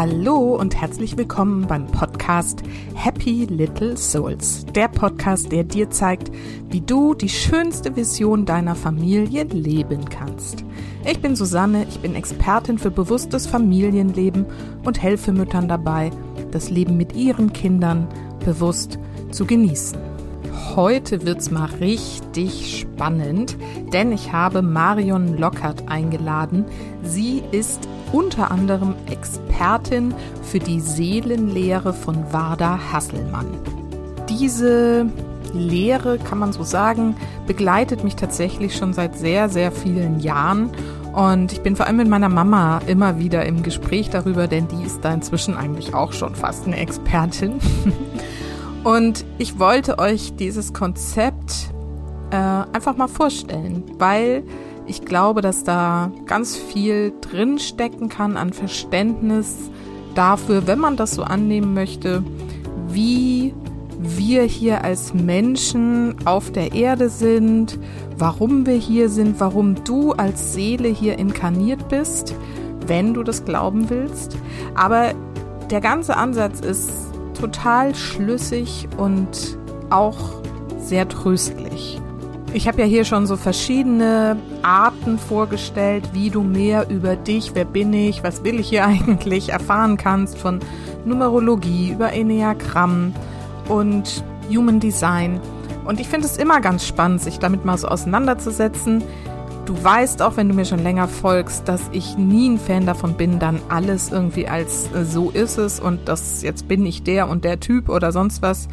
Hallo und herzlich willkommen beim Podcast Happy Little Souls. Der Podcast, der dir zeigt, wie du die schönste Vision deiner Familie leben kannst. Ich bin Susanne, ich bin Expertin für bewusstes Familienleben und helfe Müttern dabei, das Leben mit ihren Kindern bewusst zu genießen. Heute wird's mal richtig spannend, denn ich habe Marion Lockert eingeladen. Sie ist unter anderem Expertin für die Seelenlehre von Wada Hasselmann. Diese Lehre, kann man so sagen, begleitet mich tatsächlich schon seit sehr, sehr vielen Jahren. Und ich bin vor allem mit meiner Mama immer wieder im Gespräch darüber, denn die ist da inzwischen eigentlich auch schon fast eine Expertin. Und ich wollte euch dieses Konzept äh, einfach mal vorstellen, weil ich glaube, dass da ganz viel drinstecken kann an Verständnis dafür, wenn man das so annehmen möchte, wie wir hier als Menschen auf der Erde sind, warum wir hier sind, warum du als Seele hier inkarniert bist, wenn du das glauben willst. Aber der ganze Ansatz ist total schlüssig und auch sehr tröstlich. Ich habe ja hier schon so verschiedene Arten vorgestellt, wie du mehr über dich, wer bin ich, was will ich hier eigentlich erfahren kannst, von Numerologie über Enneagramm und Human Design. Und ich finde es immer ganz spannend, sich damit mal so auseinanderzusetzen. Du weißt auch, wenn du mir schon länger folgst, dass ich nie ein Fan davon bin, dann alles irgendwie als äh, so ist es und das jetzt bin ich der und der Typ oder sonst was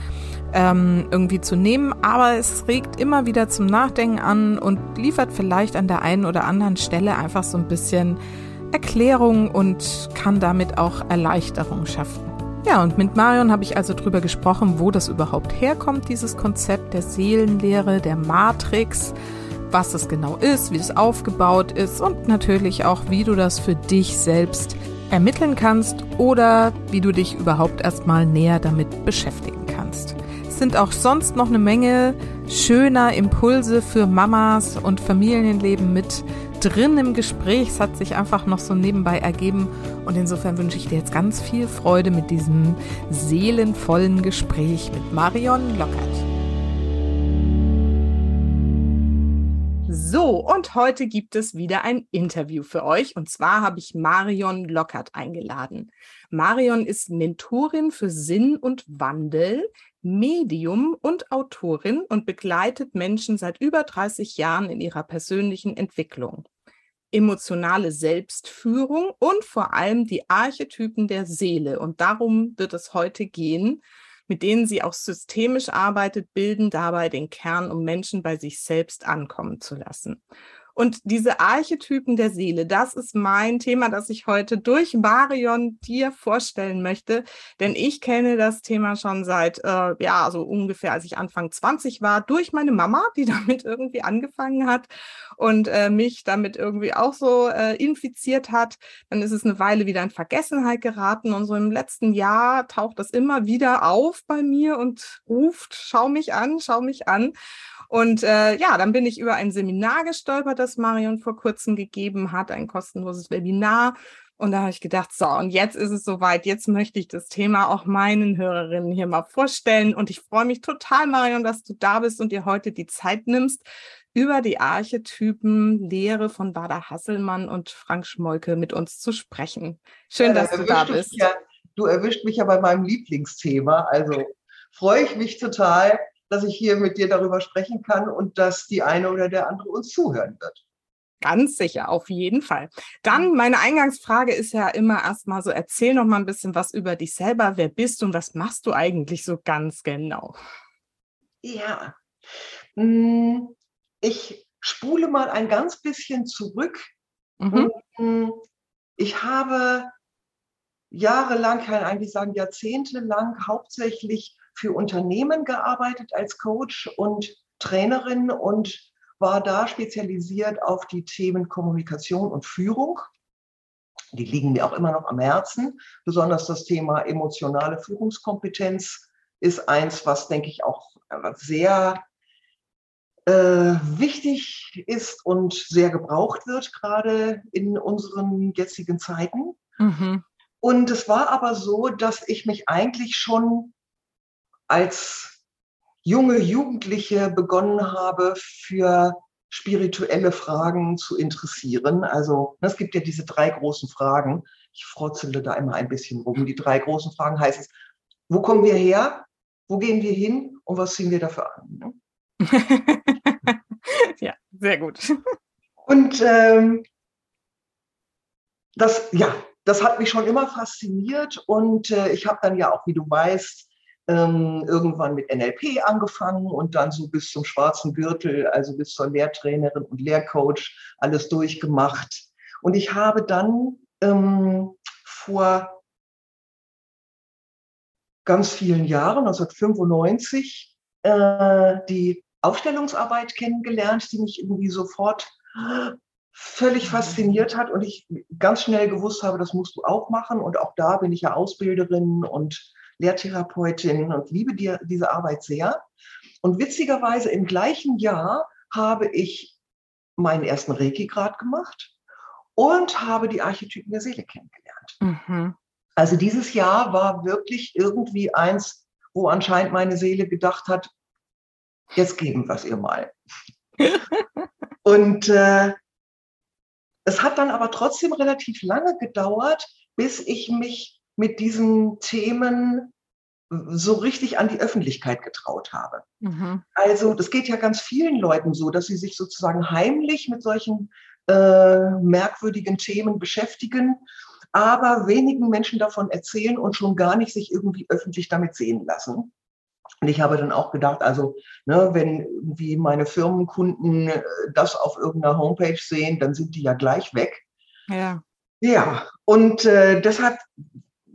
ähm, irgendwie zu nehmen, aber es regt immer wieder zum Nachdenken an und liefert vielleicht an der einen oder anderen Stelle einfach so ein bisschen Erklärung und kann damit auch Erleichterung schaffen. Ja, und mit Marion habe ich also drüber gesprochen, wo das überhaupt herkommt, dieses Konzept der Seelenlehre, der Matrix, was es genau ist, wie es aufgebaut ist und natürlich auch, wie du das für dich selbst ermitteln kannst oder wie du dich überhaupt erstmal näher damit beschäftigen kannst sind auch sonst noch eine Menge schöner Impulse für Mamas und Familienleben mit drin im Gespräch. Es hat sich einfach noch so nebenbei ergeben. Und insofern wünsche ich dir jetzt ganz viel Freude mit diesem seelenvollen Gespräch mit Marion Lockert. So, und heute gibt es wieder ein Interview für euch. Und zwar habe ich Marion Lockert eingeladen. Marion ist Mentorin für Sinn und Wandel, Medium und Autorin und begleitet Menschen seit über 30 Jahren in ihrer persönlichen Entwicklung. Emotionale Selbstführung und vor allem die Archetypen der Seele. Und darum wird es heute gehen, mit denen sie auch systemisch arbeitet, bilden dabei den Kern, um Menschen bei sich selbst ankommen zu lassen. Und diese Archetypen der Seele, das ist mein Thema, das ich heute durch Marion dir vorstellen möchte. Denn ich kenne das Thema schon seit, äh, ja, so ungefähr, als ich Anfang 20 war, durch meine Mama, die damit irgendwie angefangen hat und äh, mich damit irgendwie auch so äh, infiziert hat. Dann ist es eine Weile wieder in Vergessenheit geraten. Und so im letzten Jahr taucht das immer wieder auf bei mir und ruft, schau mich an, schau mich an. Und äh, ja, dann bin ich über ein Seminar gestolpert, das Marion vor kurzem gegeben hat, ein kostenloses Webinar. Und da habe ich gedacht, so, und jetzt ist es soweit. Jetzt möchte ich das Thema auch meinen Hörerinnen hier mal vorstellen. Und ich freue mich total, Marion, dass du da bist und dir heute die Zeit nimmst, über die Archetypen Lehre von Bader Hasselmann und Frank Schmolke mit uns zu sprechen. Schön, ja, dass du da bist. Ja, du erwischt mich ja bei meinem Lieblingsthema. Also freue ich mich total, dass ich hier mit dir darüber sprechen kann und dass die eine oder der andere uns zuhören wird. Ganz sicher, auf jeden Fall. Dann meine Eingangsfrage ist ja immer erstmal so, erzähl noch mal ein bisschen was über dich selber. Wer bist du und was machst du eigentlich so ganz genau? Ja, hm, ich spule mal ein ganz bisschen zurück. Mhm. Hm, ich habe jahrelang, kann ich eigentlich sagen jahrzehntelang hauptsächlich für Unternehmen gearbeitet als Coach und Trainerin und war da spezialisiert auf die Themen Kommunikation und Führung. Die liegen mir auch immer noch am Herzen. Besonders das Thema emotionale Führungskompetenz ist eins, was, denke ich, auch sehr äh, wichtig ist und sehr gebraucht wird, gerade in unseren jetzigen Zeiten. Mhm. Und es war aber so, dass ich mich eigentlich schon als junge Jugendliche begonnen habe, für spirituelle Fragen zu interessieren. Also es gibt ja diese drei großen Fragen. Ich frotzele da immer ein bisschen rum. Die drei großen Fragen heißen es, wo kommen wir her? Wo gehen wir hin? Und was ziehen wir dafür an? Ne? ja, sehr gut. Und ähm, das, ja, das hat mich schon immer fasziniert und äh, ich habe dann ja auch, wie du weißt, ähm, irgendwann mit NLP angefangen und dann so bis zum schwarzen Gürtel, also bis zur Lehrtrainerin und Lehrcoach, alles durchgemacht. Und ich habe dann ähm, vor ganz vielen Jahren, 1995, äh, die Aufstellungsarbeit kennengelernt, die mich irgendwie sofort völlig fasziniert hat und ich ganz schnell gewusst habe, das musst du auch machen. Und auch da bin ich ja Ausbilderin und Lehrtherapeutin und liebe dir diese Arbeit sehr. Und witzigerweise im gleichen Jahr habe ich meinen ersten Reiki-Grad gemacht und habe die Archetypen der Seele kennengelernt. Mhm. Also dieses Jahr war wirklich irgendwie eins, wo anscheinend meine Seele gedacht hat, jetzt geben wir es ihr mal. und äh, es hat dann aber trotzdem relativ lange gedauert, bis ich mich mit diesen Themen so richtig an die Öffentlichkeit getraut habe. Mhm. Also das geht ja ganz vielen Leuten so, dass sie sich sozusagen heimlich mit solchen äh, merkwürdigen Themen beschäftigen, aber wenigen Menschen davon erzählen und schon gar nicht sich irgendwie öffentlich damit sehen lassen. Und ich habe dann auch gedacht, also ne, wenn irgendwie meine Firmenkunden äh, das auf irgendeiner Homepage sehen, dann sind die ja gleich weg. Ja. Ja, und äh, deshalb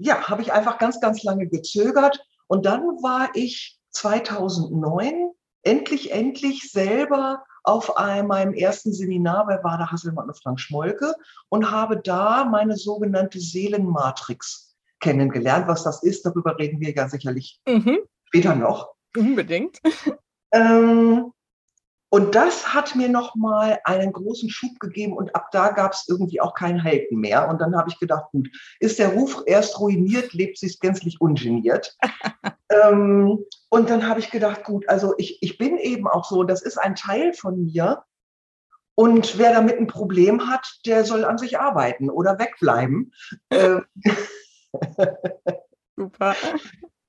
ja, habe ich einfach ganz, ganz lange gezögert. Und dann war ich 2009 endlich, endlich selber auf einem, meinem ersten Seminar bei Wada Hasselmann und Frank Schmolke und habe da meine sogenannte Seelenmatrix kennengelernt. Was das ist, darüber reden wir ja sicherlich mhm. später noch. Unbedingt. Ähm, und das hat mir nochmal einen großen Schub gegeben und ab da gab es irgendwie auch kein Halten mehr. Und dann habe ich gedacht, gut, ist der Ruf erst ruiniert, lebt es gänzlich ungeniert. ähm, und dann habe ich gedacht, gut, also ich, ich bin eben auch so, das ist ein Teil von mir. Und wer damit ein Problem hat, der soll an sich arbeiten oder wegbleiben. Ähm, Super.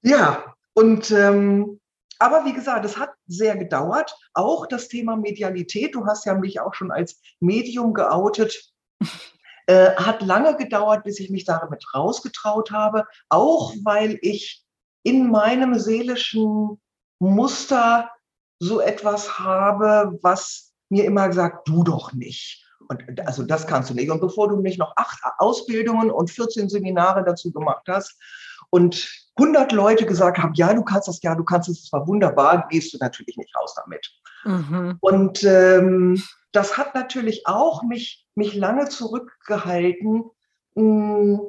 Ja, und ähm, aber wie gesagt, es hat sehr gedauert. Auch das Thema Medialität, du hast ja mich auch schon als Medium geoutet, äh, hat lange gedauert, bis ich mich damit rausgetraut habe. Auch weil ich in meinem seelischen Muster so etwas habe, was mir immer gesagt, du doch nicht. Und also das kannst du nicht. Und bevor du nicht noch acht Ausbildungen und 14 Seminare dazu gemacht hast, und 100 Leute gesagt haben, ja, du kannst das, ja, du kannst es, das war wunderbar, gehst du natürlich nicht raus damit. Mhm. Und ähm, das hat natürlich auch mich, mich lange zurückgehalten. Hm,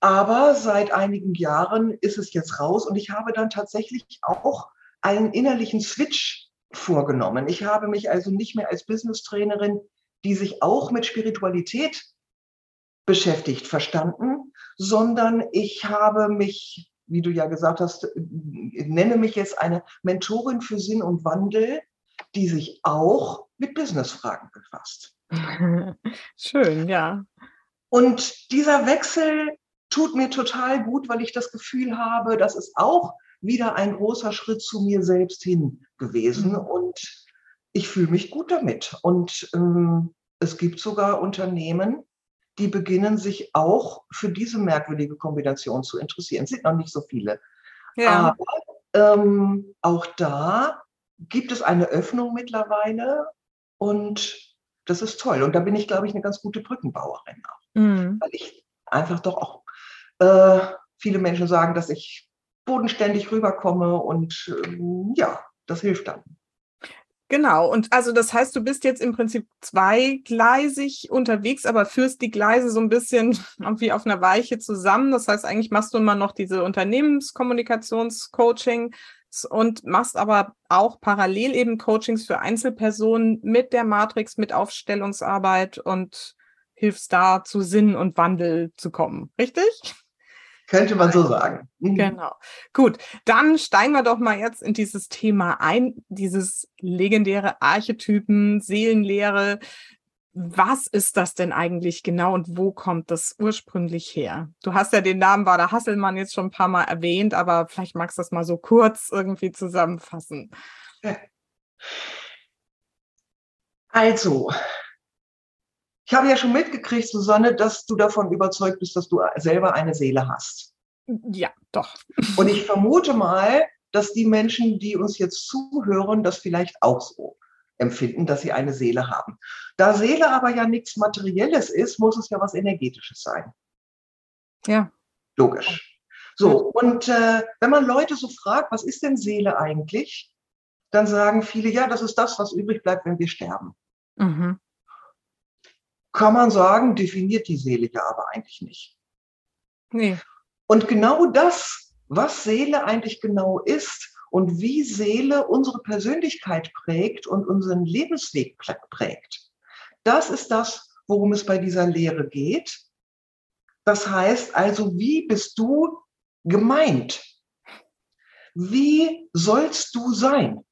aber seit einigen Jahren ist es jetzt raus und ich habe dann tatsächlich auch einen innerlichen Switch vorgenommen. Ich habe mich also nicht mehr als Business-Trainerin, die sich auch mit Spiritualität beschäftigt, verstanden, sondern ich habe mich, wie du ja gesagt hast, nenne mich jetzt eine Mentorin für Sinn und Wandel, die sich auch mit Businessfragen befasst. Schön, ja. Und dieser Wechsel tut mir total gut, weil ich das Gefühl habe, das ist auch wieder ein großer Schritt zu mir selbst hin gewesen. Mhm. Und ich fühle mich gut damit. Und ähm, es gibt sogar Unternehmen, die beginnen sich auch für diese merkwürdige Kombination zu interessieren. Es sind noch nicht so viele. Ja. Aber ähm, auch da gibt es eine Öffnung mittlerweile und das ist toll. Und da bin ich, glaube ich, eine ganz gute Brückenbauerin auch. Mhm. Weil ich einfach doch auch äh, viele Menschen sagen, dass ich bodenständig rüberkomme und ähm, ja, das hilft dann. Genau, und also das heißt, du bist jetzt im Prinzip zweigleisig unterwegs, aber führst die Gleise so ein bisschen wie auf einer Weiche zusammen. Das heißt, eigentlich machst du immer noch diese Unternehmenskommunikationscoaching und machst aber auch parallel eben Coachings für Einzelpersonen mit der Matrix, mit Aufstellungsarbeit und hilfst da zu Sinn und Wandel zu kommen, richtig? Könnte man so sagen. Mhm. Genau. Gut, dann steigen wir doch mal jetzt in dieses Thema ein, dieses legendäre Archetypen, Seelenlehre. Was ist das denn eigentlich genau und wo kommt das ursprünglich her? Du hast ja den Namen Bader Hasselmann jetzt schon ein paar Mal erwähnt, aber vielleicht magst du das mal so kurz irgendwie zusammenfassen. Also, ich habe ja schon mitgekriegt, Susanne, dass du davon überzeugt bist, dass du selber eine Seele hast. Ja, doch. Und ich vermute mal, dass die Menschen, die uns jetzt zuhören, das vielleicht auch so empfinden, dass sie eine Seele haben. Da Seele aber ja nichts Materielles ist, muss es ja was Energetisches sein. Ja. Logisch. So, und äh, wenn man Leute so fragt, was ist denn Seele eigentlich, dann sagen viele, ja, das ist das, was übrig bleibt, wenn wir sterben. Mhm kann man sagen, definiert die Seele ja aber eigentlich nicht. Nee. Und genau das, was Seele eigentlich genau ist und wie Seele unsere Persönlichkeit prägt und unseren Lebensweg prägt, das ist das, worum es bei dieser Lehre geht. Das heißt also, wie bist du gemeint? Wie sollst du sein?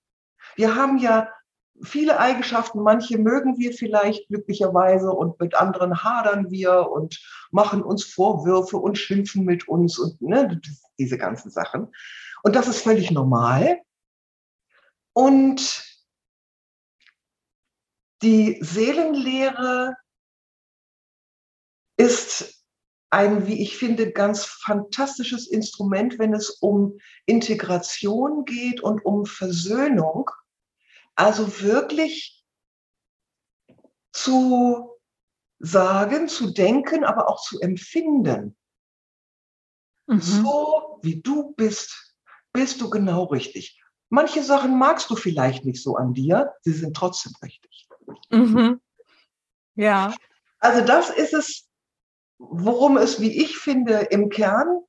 Wir haben ja viele Eigenschaften, manche mögen wir vielleicht glücklicherweise und mit anderen hadern wir und machen uns Vorwürfe und schimpfen mit uns und ne, diese ganzen Sachen. Und das ist völlig normal. Und die Seelenlehre ist ein, wie ich finde, ganz fantastisches Instrument, wenn es um Integration geht und um Versöhnung also wirklich zu sagen, zu denken, aber auch zu empfinden. Mhm. So wie du bist, bist du genau richtig. Manche Sachen magst du vielleicht nicht so an dir, sie sind trotzdem richtig. Mhm. Ja. Also das ist es, worum es, wie ich finde, im Kern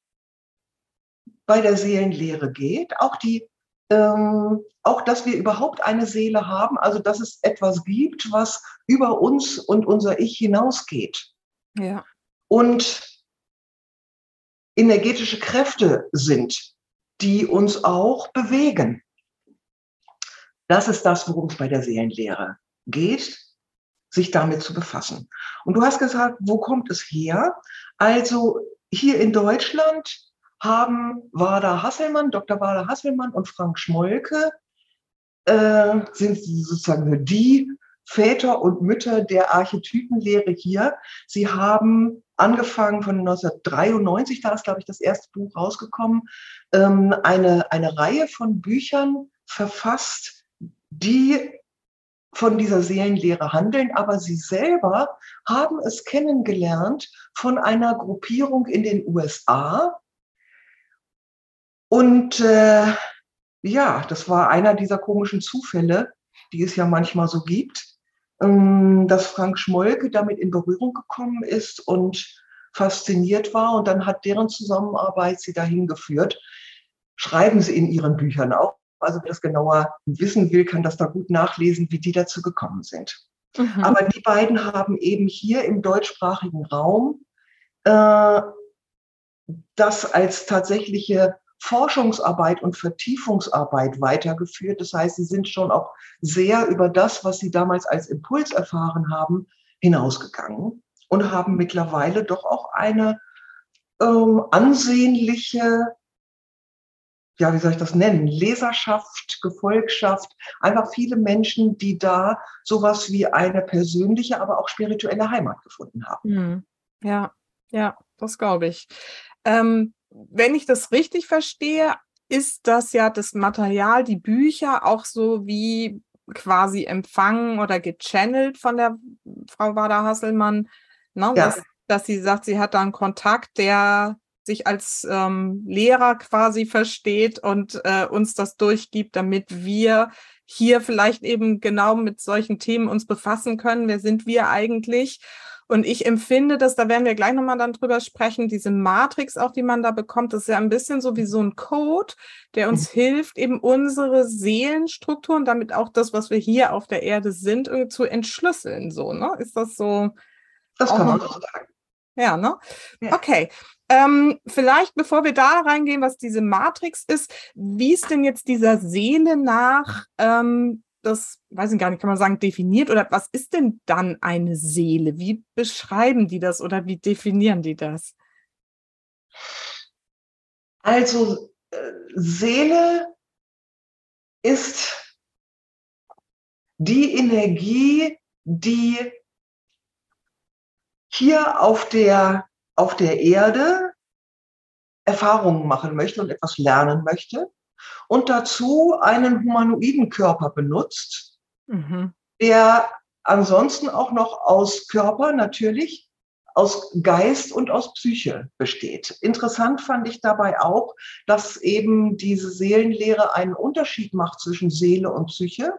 bei der Seelenlehre geht. Auch die ähm, auch, dass wir überhaupt eine Seele haben, also dass es etwas gibt, was über uns und unser Ich hinausgeht. Ja. Und energetische Kräfte sind, die uns auch bewegen. Das ist das, worum es bei der Seelenlehre geht, sich damit zu befassen. Und du hast gesagt, wo kommt es her? Also hier in Deutschland haben Wada Hasselmann, Dr. Wada Hasselmann und Frank Schmolke äh, sind sozusagen die Väter und Mütter der Archetypenlehre hier. Sie haben angefangen von 1993, da ist, glaube ich, das erste Buch rausgekommen, ähm, eine, eine Reihe von Büchern verfasst, die von dieser Seelenlehre handeln, aber sie selber haben es kennengelernt von einer Gruppierung in den USA, und äh, ja, das war einer dieser komischen Zufälle, die es ja manchmal so gibt, ähm, dass Frank Schmolke damit in Berührung gekommen ist und fasziniert war. Und dann hat deren Zusammenarbeit sie dahin geführt. Schreiben sie in ihren Büchern auch. Also wer das genauer wissen will, kann das da gut nachlesen, wie die dazu gekommen sind. Mhm. Aber die beiden haben eben hier im deutschsprachigen Raum äh, das als tatsächliche Forschungsarbeit und Vertiefungsarbeit weitergeführt. Das heißt, sie sind schon auch sehr über das, was sie damals als Impuls erfahren haben, hinausgegangen und haben mittlerweile doch auch eine ähm, ansehnliche, ja, wie soll ich das nennen, Leserschaft, Gefolgschaft, einfach viele Menschen, die da sowas wie eine persönliche, aber auch spirituelle Heimat gefunden haben. Hm. Ja, ja, das glaube ich. Ähm, wenn ich das richtig verstehe, ist das ja das Material, die Bücher auch so wie quasi empfangen oder gechannelt von der Frau Wada Hasselmann, ne? ja. dass, dass, sie sagt, sie hat da einen Kontakt, der sich als ähm, Lehrer quasi versteht und äh, uns das durchgibt, damit wir hier vielleicht eben genau mit solchen Themen uns befassen können. Wer sind wir eigentlich? Und ich empfinde das, da werden wir gleich nochmal dann drüber sprechen, diese Matrix auch, die man da bekommt, das ist ja ein bisschen so wie so ein Code, der uns mhm. hilft, eben unsere Seelenstrukturen, damit auch das, was wir hier auf der Erde sind, zu entschlüsseln. So, ne? Ist das so Das kann man so sagen. Ja, ne? Ja. Okay. Ähm, vielleicht, bevor wir da reingehen, was diese Matrix ist, wie ist denn jetzt dieser Seele nach, ähm, das, weiß ich gar nicht, kann man sagen, definiert oder was ist denn dann eine Seele? Wie beschreiben die das oder wie definieren die das? Also, äh, Seele ist die Energie, die hier auf der, auf der Erde Erfahrungen machen möchte und etwas lernen möchte und dazu einen humanoiden Körper benutzt, mhm. der ansonsten auch noch aus Körper natürlich, aus Geist und aus Psyche besteht. Interessant fand ich dabei auch, dass eben diese Seelenlehre einen Unterschied macht zwischen Seele und Psyche.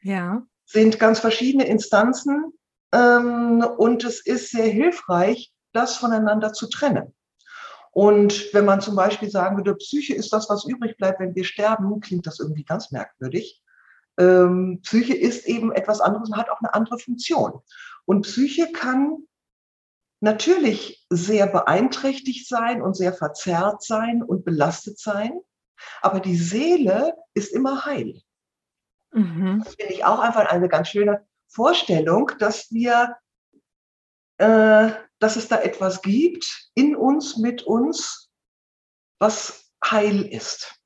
Ja. Sind ganz verschiedene Instanzen ähm, und es ist sehr hilfreich, das voneinander zu trennen. Und wenn man zum Beispiel sagen würde, Psyche ist das, was übrig bleibt, wenn wir sterben, klingt das irgendwie ganz merkwürdig. Ähm, Psyche ist eben etwas anderes und hat auch eine andere Funktion. Und Psyche kann natürlich sehr beeinträchtigt sein und sehr verzerrt sein und belastet sein, aber die Seele ist immer heil. Mhm. Das finde ich auch einfach eine ganz schöne Vorstellung, dass wir, äh, dass es da etwas gibt in uns, mit uns, was heil ist.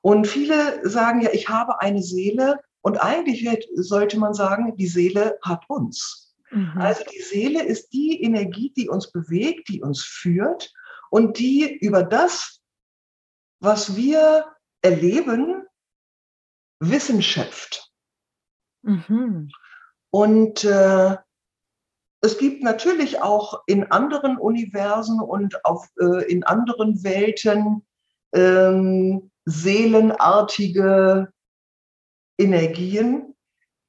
Und viele sagen ja, ich habe eine Seele und eigentlich sollte man sagen, die Seele hat uns. Mhm. Also die Seele ist die Energie, die uns bewegt, die uns führt und die über das, was wir erleben, Wissen schöpft. Mhm. Und äh, es gibt natürlich auch in anderen Universen und auf, äh, in anderen Welten ähm, seelenartige Energien.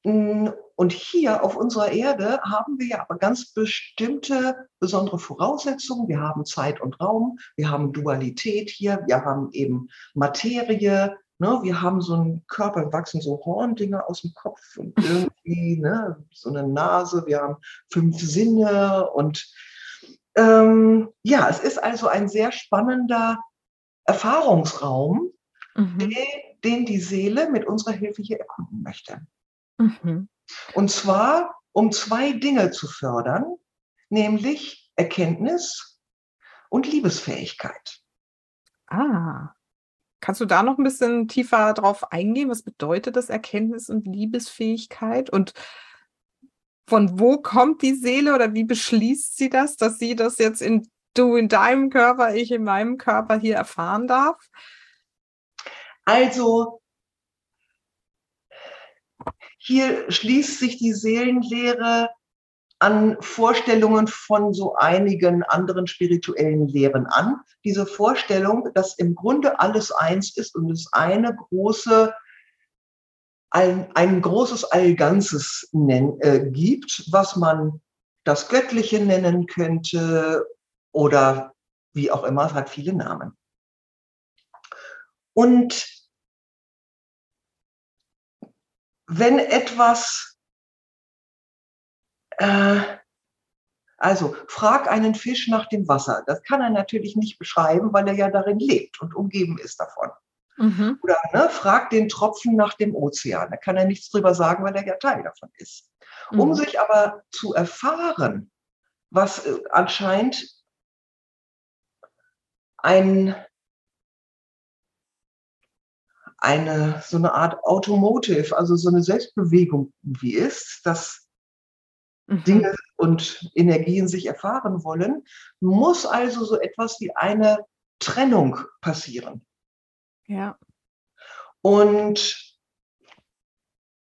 Und hier auf unserer Erde haben wir ja aber ganz bestimmte besondere Voraussetzungen. Wir haben Zeit und Raum, wir haben Dualität hier, wir haben eben Materie, Ne, wir haben so einen Körper, wachsen so Horndinger aus dem Kopf und irgendwie ne, so eine Nase, wir haben fünf Sinne und ähm, ja, es ist also ein sehr spannender Erfahrungsraum, mhm. den, den, die Seele mit unserer Hilfe hier erkunden möchte. Mhm. Und zwar, um zwei Dinge zu fördern, nämlich Erkenntnis und Liebesfähigkeit. Ah. Kannst du da noch ein bisschen tiefer drauf eingehen? Was bedeutet das Erkenntnis und Liebesfähigkeit? Und von wo kommt die Seele oder wie beschließt sie das, dass sie das jetzt in du in deinem Körper, ich in meinem Körper hier erfahren darf? Also hier schließt sich die Seelenlehre an Vorstellungen von so einigen anderen spirituellen Lehren an. Diese Vorstellung, dass im Grunde alles eins ist und es eine große, ein, ein großes Allganzes äh, gibt, was man das Göttliche nennen könnte oder wie auch immer, es hat viele Namen. Und wenn etwas äh, also frag einen Fisch nach dem Wasser. Das kann er natürlich nicht beschreiben, weil er ja darin lebt und umgeben ist davon. Mhm. Oder ne, frag den Tropfen nach dem Ozean. Da kann er nichts drüber sagen, weil er ja Teil davon ist. Mhm. Um sich aber zu erfahren, was äh, anscheinend ein, eine, so eine Art Automotive, also so eine Selbstbewegung wie ist, dass mhm. Dinge und Energien sich erfahren wollen, muss also so etwas wie eine Trennung passieren. Ja. Und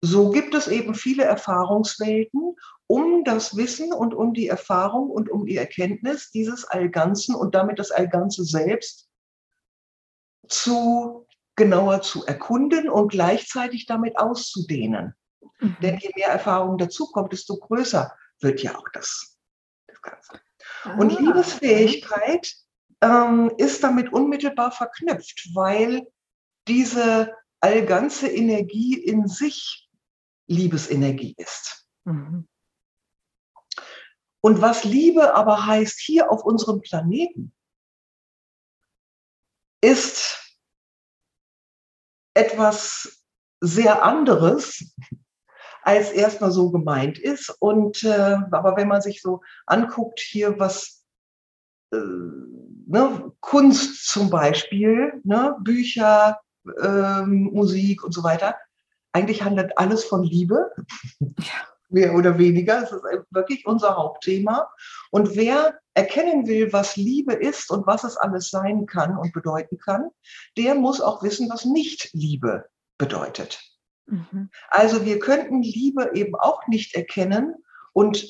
so gibt es eben viele Erfahrungswelten, um das Wissen und um die Erfahrung und um die Erkenntnis dieses Allganzen und damit das Allganze selbst zu genauer zu erkunden und gleichzeitig damit auszudehnen. Mhm. Denn je mehr Erfahrung dazukommt, desto größer wird ja auch das, das Ganze. Ah, Und Liebesfähigkeit ähm, ist damit unmittelbar verknüpft, weil diese allganze Energie in sich Liebesenergie ist. Mhm. Und was Liebe aber heißt hier auf unserem Planeten, ist etwas sehr anderes, als erstmal so gemeint ist. Und äh, aber wenn man sich so anguckt hier, was äh, ne, Kunst zum Beispiel, ne, Bücher, ähm, Musik und so weiter, eigentlich handelt alles von Liebe. Ja. Mehr oder weniger. Es ist wirklich unser Hauptthema. Und wer erkennen will, was Liebe ist und was es alles sein kann und bedeuten kann, der muss auch wissen, was nicht Liebe bedeutet. Mhm. Also wir könnten Liebe eben auch nicht erkennen und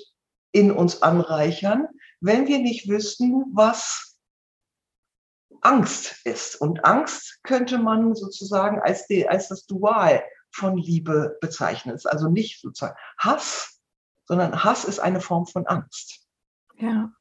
in uns anreichern, wenn wir nicht wüssten, was Angst ist. Und Angst könnte man sozusagen als, die, als das Dual von Liebe bezeichnen. Es ist also nicht sozusagen Hass, sondern Hass ist eine Form von Angst. Ja.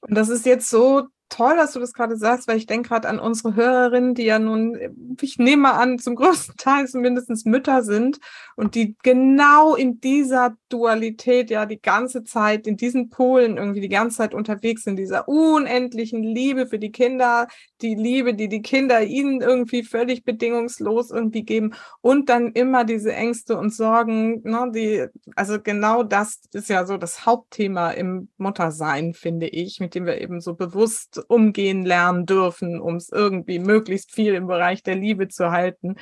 Und das ist jetzt so toll, dass du das gerade sagst, weil ich denke gerade an unsere Hörerinnen, die ja nun, ich nehme an, zum größten Teil mindestens Mütter sind und die genau in dieser Dualität ja die ganze Zeit, in diesen Polen irgendwie die ganze Zeit unterwegs sind, dieser unendlichen Liebe für die Kinder, die Liebe, die die Kinder ihnen irgendwie völlig bedingungslos irgendwie geben und dann immer diese Ängste und Sorgen, ne, die, also genau das ist ja so das Hauptthema im Muttersein, finde ich, mit dem wir eben so bewusst umgehen lernen dürfen, um es irgendwie möglichst viel im Bereich der Liebe zu halten.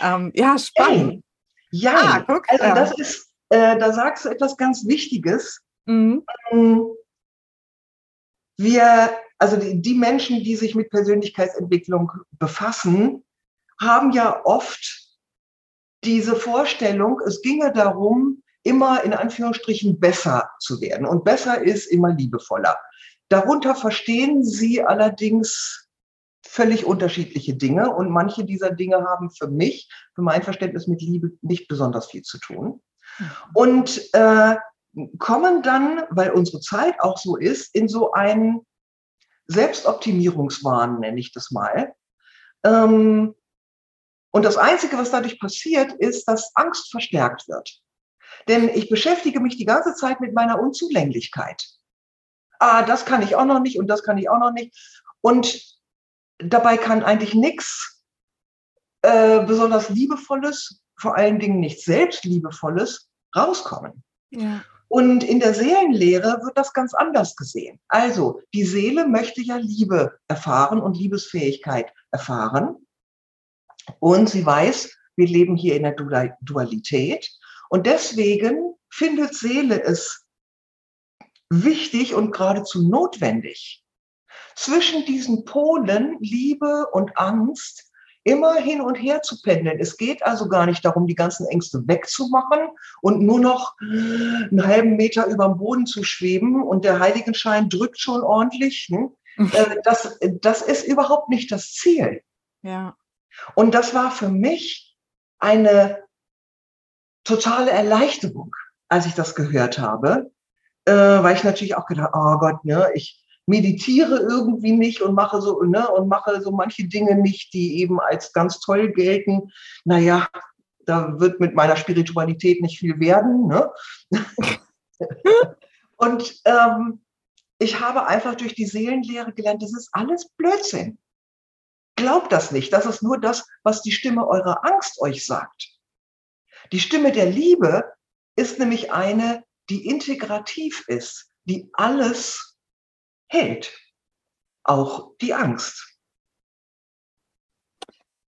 Ähm, ja, spannend. Ja, ah, guck, also ja. das ist, äh, da sagst du etwas ganz Wichtiges. Mhm. Ähm, wir, also die, die Menschen, die sich mit Persönlichkeitsentwicklung befassen, haben ja oft diese Vorstellung, es ginge darum, immer in Anführungsstrichen besser zu werden. Und besser ist immer liebevoller. Darunter verstehen sie allerdings völlig unterschiedliche Dinge und manche dieser Dinge haben für mich, für mein Verständnis mit Liebe nicht besonders viel zu tun. Mhm. Und äh, kommen dann, weil unsere Zeit auch so ist, in so einen Selbstoptimierungswahn, nenne ich das mal. Ähm, und das Einzige, was dadurch passiert, ist, dass Angst verstärkt wird. Denn ich beschäftige mich die ganze Zeit mit meiner Unzulänglichkeit ah, das kann ich auch noch nicht und das kann ich auch noch nicht. Und dabei kann eigentlich nichts äh, besonders Liebevolles, vor allen Dingen nichts Selbstliebevolles rauskommen. Ja. Und in der Seelenlehre wird das ganz anders gesehen. Also die Seele möchte ja Liebe erfahren und Liebesfähigkeit erfahren. Und sie weiß, wir leben hier in der Dualität. Und deswegen findet Seele es wichtig und geradezu notwendig, zwischen diesen Polen Liebe und Angst immer hin und her zu pendeln. Es geht also gar nicht darum, die ganzen Ängste wegzumachen und nur noch einen halben Meter über dem Boden zu schweben und der Heiligenschein drückt schon ordentlich. Hm? Das, das ist überhaupt nicht das Ziel. Ja. Und das war für mich eine totale Erleichterung, als ich das gehört habe, äh, weil ich natürlich auch gedacht, oh Gott, ne, ich meditiere irgendwie nicht und mache so, ne, und mache so manche Dinge nicht, die eben als ganz toll gelten. Naja, da wird mit meiner Spiritualität nicht viel werden. Ne? und ähm, ich habe einfach durch die Seelenlehre gelernt, das ist alles Blödsinn. Glaubt das nicht. Das ist nur das, was die Stimme eurer Angst euch sagt. Die Stimme der Liebe ist nämlich eine, die integrativ ist, die alles hält, auch die Angst.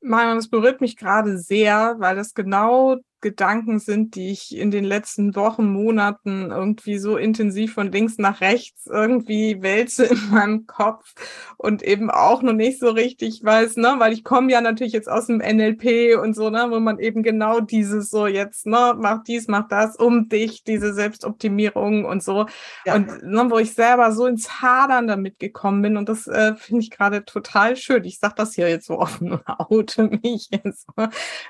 Marion, es berührt mich gerade sehr, weil es genau Gedanken sind, die ich in den letzten Wochen, Monaten irgendwie so intensiv von links nach rechts irgendwie wälze in meinem Kopf und eben auch noch nicht so richtig weiß, ne, weil ich komme ja natürlich jetzt aus dem NLP und so, ne, wo man eben genau dieses so jetzt, ne, mach dies, mach das, um dich, diese Selbstoptimierung und so. Ja. Und ne, wo ich selber so ins Hadern damit gekommen bin und das äh, finde ich gerade total schön. Ich sag das hier jetzt so offen und oute mich jetzt,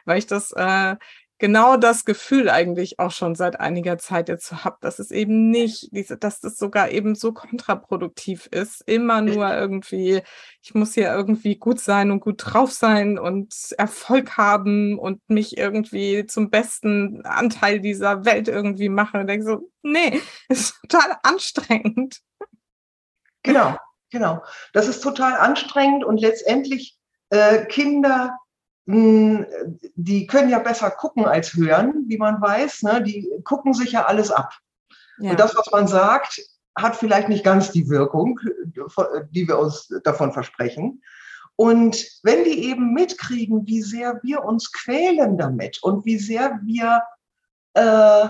weil ich das äh, genau das Gefühl eigentlich auch schon seit einiger Zeit jetzt habe, dass es eben nicht, diese, dass das sogar eben so kontraproduktiv ist. Immer nur irgendwie, ich muss hier irgendwie gut sein und gut drauf sein und Erfolg haben und mich irgendwie zum besten Anteil dieser Welt irgendwie machen. Und denke so, nee, ist total anstrengend. Genau, genau. Das ist total anstrengend und letztendlich äh, Kinder die können ja besser gucken als hören, wie man weiß. Ne? Die gucken sich ja alles ab. Ja. Und das, was man sagt, hat vielleicht nicht ganz die Wirkung, die wir uns davon versprechen. Und wenn die eben mitkriegen, wie sehr wir uns quälen damit und wie sehr wir äh,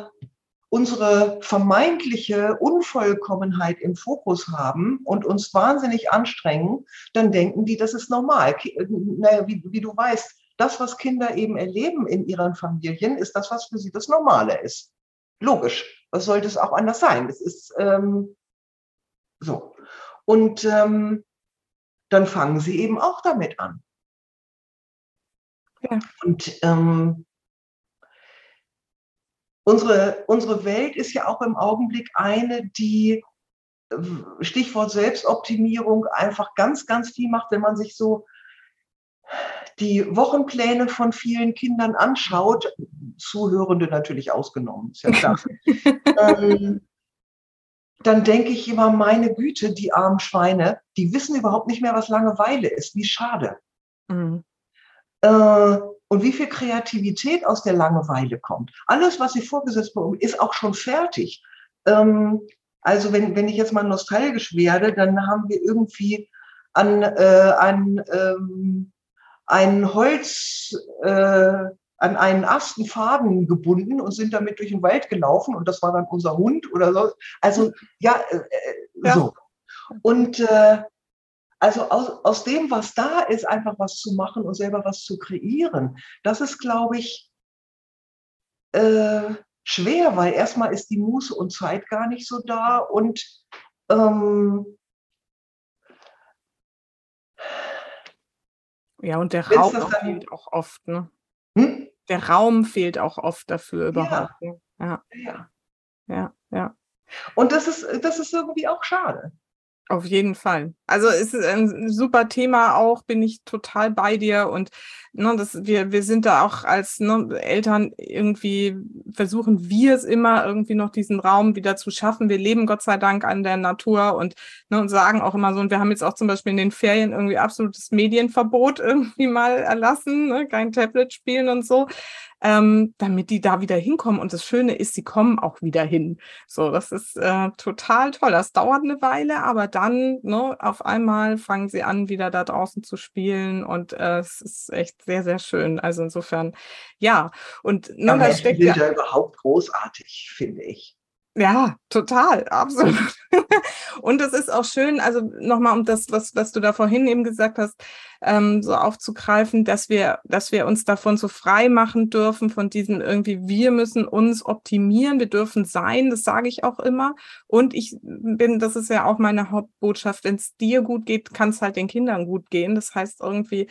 unsere vermeintliche Unvollkommenheit im Fokus haben und uns wahnsinnig anstrengen, dann denken die, das ist normal. Naja, wie, wie du weißt, das, was Kinder eben erleben in ihren Familien, ist das, was für sie das Normale ist. Logisch. Was sollte es auch anders sein? Es ist ähm, so. Und ähm, dann fangen sie eben auch damit an. Ja. Und ähm, unsere, unsere Welt ist ja auch im Augenblick eine, die äh, Stichwort Selbstoptimierung einfach ganz, ganz viel macht, wenn man sich so die Wochenpläne von vielen Kindern anschaut, Zuhörende natürlich ausgenommen, ist ja klar, ähm, dann denke ich immer, meine Güte, die armen Schweine, die wissen überhaupt nicht mehr, was Langeweile ist. Wie schade. Mhm. Äh, und wie viel Kreativität aus der Langeweile kommt. Alles, was sie vorgesetzt bekommen, ist auch schon fertig. Ähm, also wenn, wenn ich jetzt mal nostalgisch werde, dann haben wir irgendwie an, äh, an ähm, ein Holz äh, an einen ersten Faden gebunden und sind damit durch den Wald gelaufen und das war dann unser Hund oder so. Also ja, äh, äh, ja. so. Und äh, also aus, aus dem, was da ist, einfach was zu machen und selber was zu kreieren, das ist, glaube ich, äh, schwer, weil erstmal ist die Muße und Zeit gar nicht so da und ähm, Ja, und der Raum fehlt auch oft, ne? Hm? Der Raum fehlt auch oft dafür überhaupt. Ja. Ne? Ja. ja. Ja, ja. Und das ist, das ist irgendwie auch schade. Auf jeden Fall. Also es ist ein super Thema auch, bin ich total bei dir und ne, das, wir, wir sind da auch als ne, Eltern irgendwie versuchen wir es immer irgendwie noch diesen Raum wieder zu schaffen. Wir leben Gott sei Dank an der Natur und, ne, und sagen auch immer so, und wir haben jetzt auch zum Beispiel in den Ferien irgendwie absolutes Medienverbot irgendwie mal erlassen, ne, kein Tablet spielen und so ähm, damit die da wieder hinkommen. Und das Schöne ist, sie kommen auch wieder hin. So, das ist äh, total toll. Das dauert eine Weile, aber dann ne, auf einmal fangen sie an, wieder da draußen zu spielen und äh, es ist echt sehr, sehr schön. Also insofern, ja. Und ne, da steckt ja überhaupt großartig, finde ich. Ja, total, absolut. und es ist auch schön, also nochmal um das, was, was du da vorhin eben gesagt hast, ähm, so aufzugreifen, dass wir, dass wir uns davon so frei machen dürfen, von diesen irgendwie, wir müssen uns optimieren, wir dürfen sein, das sage ich auch immer. Und ich bin, das ist ja auch meine Hauptbotschaft, wenn es dir gut geht, kann es halt den Kindern gut gehen. Das heißt irgendwie,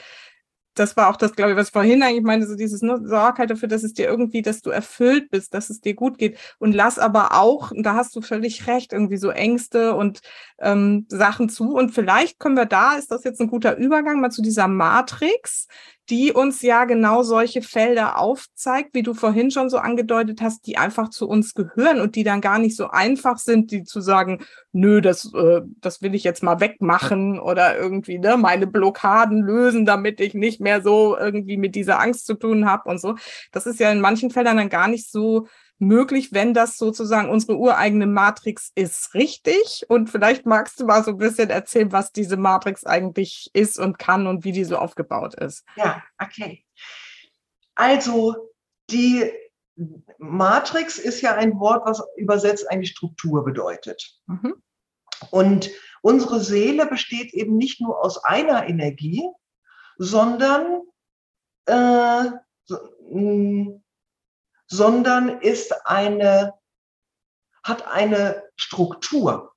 das war auch das, glaube ich, was ich vorhin eigentlich meinte, so dieses ne, Sorg halt dafür, dass es dir irgendwie, dass du erfüllt bist, dass es dir gut geht. Und lass aber auch, und da hast du völlig recht, irgendwie so Ängste und ähm, Sachen zu. Und vielleicht können wir da, ist das jetzt ein guter Übergang mal zu dieser Matrix, die uns ja genau solche Felder aufzeigt, wie du vorhin schon so angedeutet hast, die einfach zu uns gehören und die dann gar nicht so einfach sind, die zu sagen, nö, das, äh, das will ich jetzt mal wegmachen oder irgendwie ne, meine Blockaden lösen, damit ich nicht mehr so irgendwie mit dieser Angst zu tun habe und so. Das ist ja in manchen Feldern dann gar nicht so möglich, wenn das sozusagen unsere ureigene Matrix ist, richtig? Und vielleicht magst du mal so ein bisschen erzählen, was diese Matrix eigentlich ist und kann und wie die so aufgebaut ist. Ja, okay. Also die Matrix ist ja ein Wort, was übersetzt eine Struktur bedeutet. Mhm. Und unsere Seele besteht eben nicht nur aus einer Energie, sondern äh, sondern ist eine, hat eine Struktur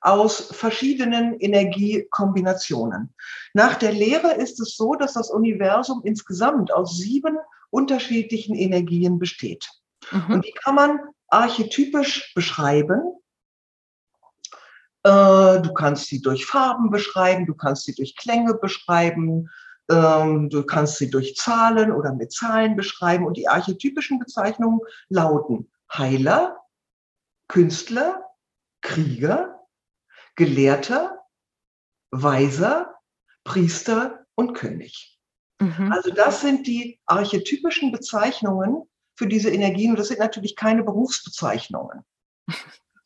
aus verschiedenen Energiekombinationen. Nach der Lehre ist es so, dass das Universum insgesamt aus sieben unterschiedlichen Energien besteht. Mhm. Und die kann man archetypisch beschreiben. Äh, du kannst sie durch Farben beschreiben, du kannst sie durch Klänge beschreiben, du kannst sie durch Zahlen oder mit Zahlen beschreiben. Und die archetypischen Bezeichnungen lauten Heiler, Künstler, Krieger, Gelehrter, Weiser, Priester und König. Mhm. Also das sind die archetypischen Bezeichnungen für diese Energien. Und das sind natürlich keine Berufsbezeichnungen,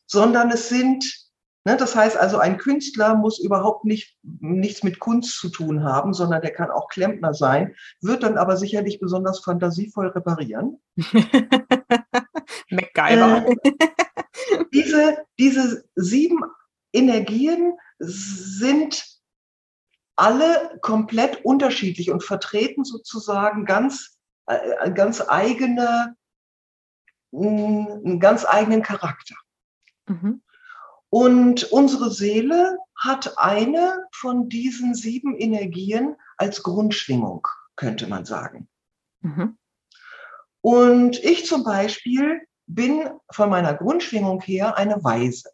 sondern es sind, das heißt also, ein Künstler muss überhaupt nicht, nichts mit Kunst zu tun haben, sondern der kann auch Klempner sein, wird dann aber sicherlich besonders fantasievoll reparieren. MacGyver. Äh, diese, diese sieben Energien sind alle komplett unterschiedlich und vertreten sozusagen ganz, äh, ganz eigene, einen ganz eigenen Charakter. Mhm. Und unsere Seele hat eine von diesen sieben Energien als Grundschwingung, könnte man sagen. Mhm. Und ich zum Beispiel bin von meiner Grundschwingung her eine Weise.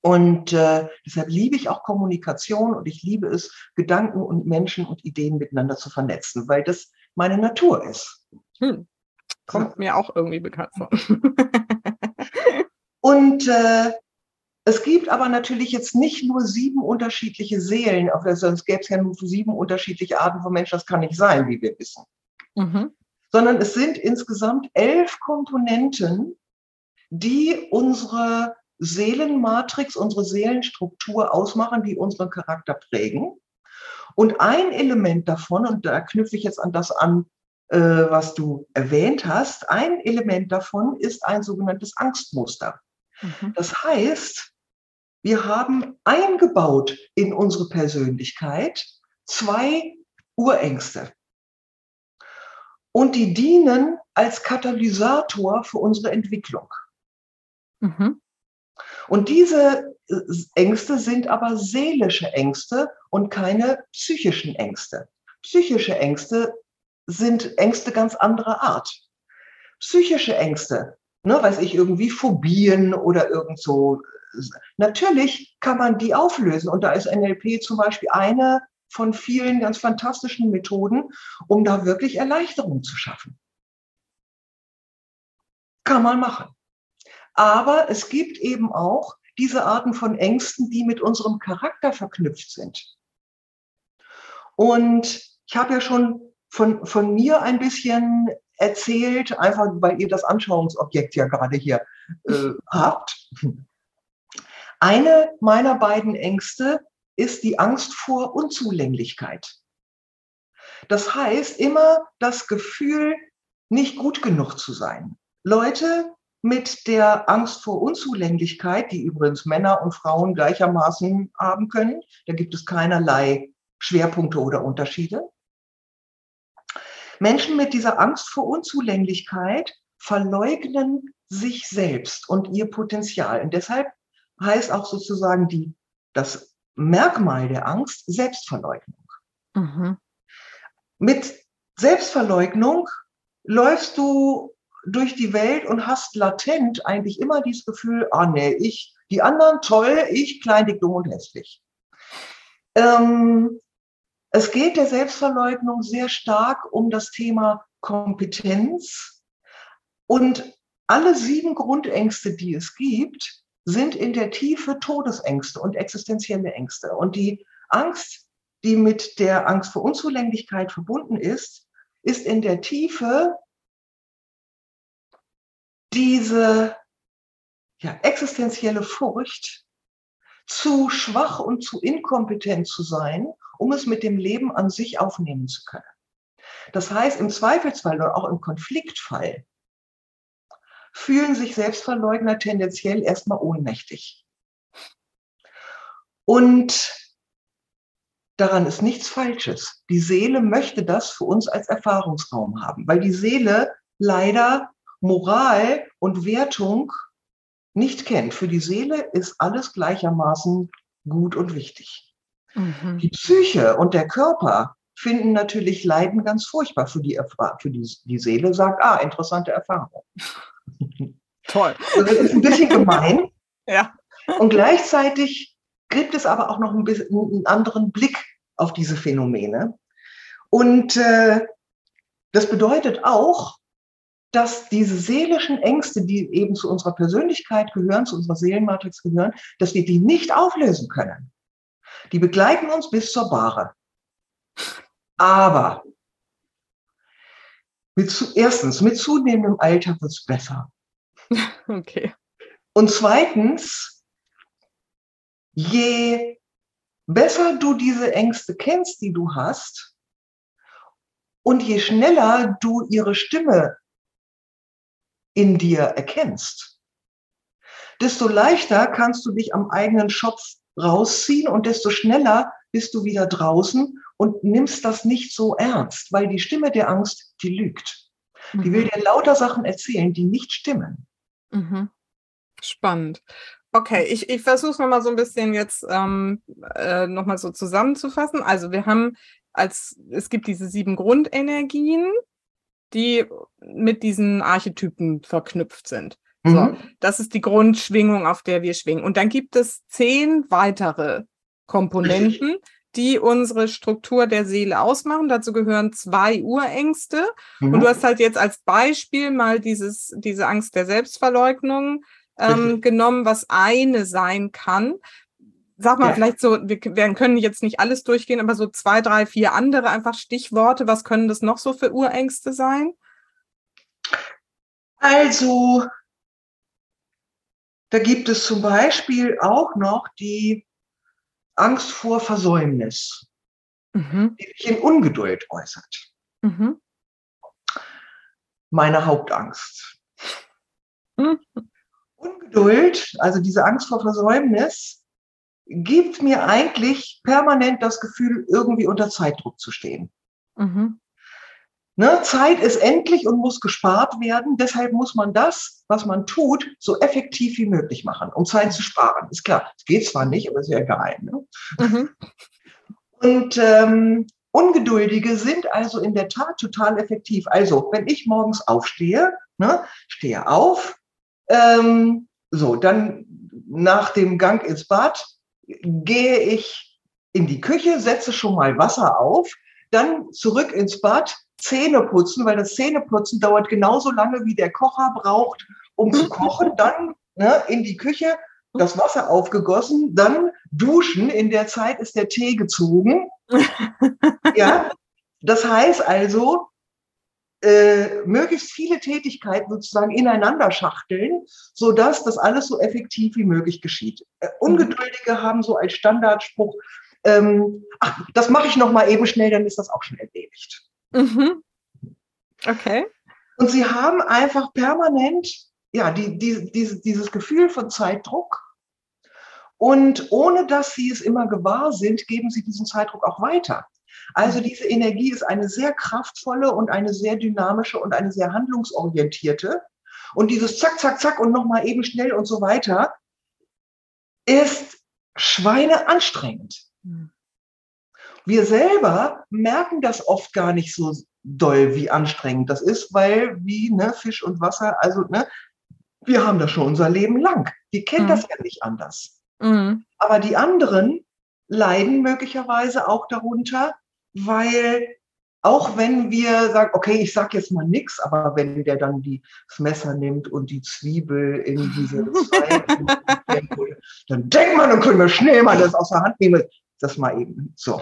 Und äh, deshalb liebe ich auch Kommunikation und ich liebe es, Gedanken und Menschen und Ideen miteinander zu vernetzen, weil das meine Natur ist. Hm. Kommt ja. mir auch irgendwie bekannt vor. und äh, es gibt aber natürlich jetzt nicht nur sieben unterschiedliche Seelen, sonst gäbe es ja nur sieben unterschiedliche Arten von Menschen, das kann nicht sein, wie wir wissen. Mhm. Sondern es sind insgesamt elf Komponenten, die unsere Seelenmatrix, unsere Seelenstruktur ausmachen, die unseren Charakter prägen. Und ein Element davon, und da knüpfe ich jetzt an das an, äh, was du erwähnt hast, ein Element davon ist ein sogenanntes Angstmuster. Mhm. Das heißt, wir haben eingebaut in unsere Persönlichkeit zwei Urängste. Und die dienen als Katalysator für unsere Entwicklung. Mhm. Und diese äh, Ängste sind aber seelische Ängste und keine psychischen Ängste. Psychische Ängste sind Ängste ganz anderer Art. Psychische Ängste, ne, weiß ich, irgendwie Phobien oder irgend so. Natürlich kann man die auflösen und da ist NLP zum Beispiel eine von vielen ganz fantastischen Methoden, um da wirklich Erleichterung zu schaffen. Kann man machen. Aber es gibt eben auch diese Arten von Ängsten, die mit unserem Charakter verknüpft sind. Und ich habe ja schon von, von mir ein bisschen erzählt, einfach weil ihr das Anschauungsobjekt ja gerade hier äh, habt. Eine meiner beiden Ängste ist die Angst vor Unzulänglichkeit. Das heißt immer das Gefühl, nicht gut genug zu sein. Leute mit der Angst vor Unzulänglichkeit, die übrigens Männer und Frauen gleichermaßen haben können. Da gibt es keinerlei Schwerpunkte oder Unterschiede. Menschen mit dieser Angst vor Unzulänglichkeit verleugnen sich selbst und ihr Potenzial. Und deshalb heißt auch sozusagen die, das Merkmal der Angst Selbstverleugnung. Mhm. Mit Selbstverleugnung läufst du durch die Welt und hast latent eigentlich immer dieses Gefühl, ah nee, ich, die anderen toll, ich klein, dick, dumm und hässlich. Ähm, es geht der Selbstverleugnung sehr stark um das Thema Kompetenz und alle sieben Grundängste, die es gibt, sind in der Tiefe Todesängste und existenzielle Ängste. Und die Angst, die mit der Angst vor Unzulänglichkeit verbunden ist, ist in der Tiefe diese ja, existenzielle Furcht, zu schwach und zu inkompetent zu sein, um es mit dem Leben an sich aufnehmen zu können. Das heißt, im Zweifelsfall oder auch im Konfliktfall fühlen sich Selbstverleugner tendenziell erstmal ohnmächtig. Und daran ist nichts Falsches. Die Seele möchte das für uns als Erfahrungsraum haben, weil die Seele leider Moral und Wertung nicht kennt. Für die Seele ist alles gleichermaßen gut und wichtig. Mhm. Die Psyche und der Körper finden natürlich Leiden ganz furchtbar für die, für die, die Seele, sagt, ah, interessante Erfahrung. Toll. Also das ist ein bisschen gemein. ja. Und gleichzeitig gibt es aber auch noch ein bisschen einen anderen Blick auf diese Phänomene. Und äh, das bedeutet auch, dass diese seelischen Ängste, die eben zu unserer Persönlichkeit gehören, zu unserer Seelenmatrix gehören, dass wir die nicht auflösen können. Die begleiten uns bis zur Bahre. Aber mit zu, erstens, mit zunehmendem Alter wird es besser. Okay. Und zweitens, je besser du diese Ängste kennst, die du hast, und je schneller du ihre Stimme in dir erkennst, desto leichter kannst du dich am eigenen Schopf rausziehen und desto schneller bist du wieder draußen und nimmst das nicht so ernst, weil die Stimme der Angst, die lügt. Mhm. Die will mhm. dir lauter Sachen erzählen, die nicht stimmen. Mhm. Spannend. Okay, ich, ich versuche es nochmal so ein bisschen jetzt ähm, äh, nochmal so zusammenzufassen. Also wir haben als, es gibt diese sieben Grundenergien, die mit diesen Archetypen verknüpft sind. Mhm. So, das ist die Grundschwingung, auf der wir schwingen. Und dann gibt es zehn weitere Komponenten, die unsere Struktur der Seele ausmachen. Dazu gehören zwei Urängste. Mhm. Und du hast halt jetzt als Beispiel mal dieses, diese Angst der Selbstverleugnung ähm, genommen, was eine sein kann. Sag mal, ja. vielleicht so, wir, wir können jetzt nicht alles durchgehen, aber so zwei, drei, vier andere einfach Stichworte. Was können das noch so für Urängste sein? Also, da gibt es zum Beispiel auch noch die Angst vor Versäumnis, mhm. die sich in Ungeduld äußert. Mhm. Meine Hauptangst. Mhm. Ungeduld, also diese Angst vor Versäumnis, gibt mir eigentlich permanent das Gefühl, irgendwie unter Zeitdruck zu stehen. Mhm. Ne, Zeit ist endlich und muss gespart werden. Deshalb muss man das, was man tut, so effektiv wie möglich machen, um Zeit zu sparen. Ist klar, es geht zwar nicht, aber ist ja geil. Ne? Mhm. Und ähm, Ungeduldige sind also in der Tat total effektiv. Also, wenn ich morgens aufstehe, ne, stehe auf, ähm, so, dann nach dem Gang ins Bad gehe ich in die Küche, setze schon mal Wasser auf, dann zurück ins Bad, Zähne putzen, weil das Zähneputzen dauert genauso lange, wie der Kocher braucht, um zu kochen. Dann ne, in die Küche, das Wasser aufgegossen, dann duschen. In der Zeit ist der Tee gezogen. ja, das heißt also, äh, möglichst viele Tätigkeiten sozusagen ineinander schachteln, sodass das alles so effektiv wie möglich geschieht. Äh, Ungeduldige mhm. haben so als Standardspruch, ähm, ach, das mache ich noch mal eben schnell, dann ist das auch schon erledigt. Mhm. Okay. Und sie haben einfach permanent ja, die, die, die, dieses Gefühl von Zeitdruck. Und ohne dass sie es immer gewahr sind, geben sie diesen Zeitdruck auch weiter. Also mhm. diese Energie ist eine sehr kraftvolle und eine sehr dynamische und eine sehr handlungsorientierte. Und dieses Zack, Zack, Zack und nochmal eben schnell und so weiter ist schweineanstrengend. Wir selber merken das oft gar nicht so doll, wie anstrengend das ist, weil wie ne, Fisch und Wasser, also ne, wir haben das schon unser Leben lang. Die kennen mhm. das ja nicht anders. Mhm. Aber die anderen leiden möglicherweise auch darunter, weil auch wenn wir sagen, okay, ich sag jetzt mal nichts, aber wenn der dann die, das Messer nimmt und die Zwiebel in diese zwei, dann denkt man, dann können wir schnell mal das aus der Hand nehmen. Das mal eben so.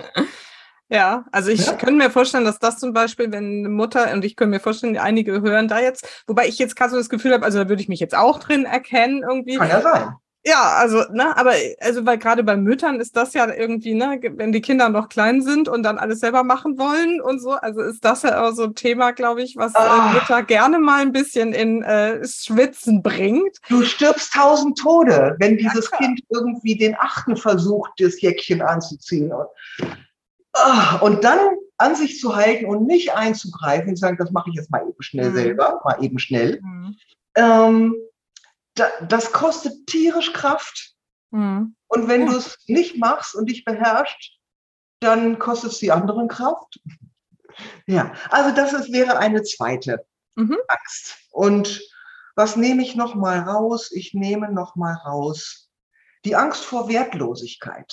Ja, also ich ja? könnte mir vorstellen, dass das zum Beispiel, wenn eine Mutter, und ich könnte mir vorstellen, einige hören da jetzt, wobei ich jetzt gerade so das Gefühl habe, also da würde ich mich jetzt auch drin erkennen irgendwie. Kann ja sein. Ja, also, ne, aber also weil gerade bei Müttern ist das ja irgendwie, ne, wenn die Kinder noch klein sind und dann alles selber machen wollen und so, also ist das ja auch so ein Thema, glaube ich, was äh, Mütter gerne mal ein bisschen in äh, Schwitzen bringt. Du stirbst tausend Tode, wenn dieses ja, Kind irgendwie den achten versucht, das Jäckchen anzuziehen. Und, ah, und dann an sich zu halten und nicht einzugreifen und sagen, das mache ich jetzt mal eben schnell mhm. selber, mal eben schnell. Mhm. Ähm, das kostet tierisch Kraft. Mhm. Und wenn ja. du es nicht machst und dich beherrschst, dann kostet es die anderen Kraft. Ja, also das ist, wäre eine zweite mhm. Angst. Und was nehme ich noch mal raus? Ich nehme noch mal raus die Angst vor Wertlosigkeit.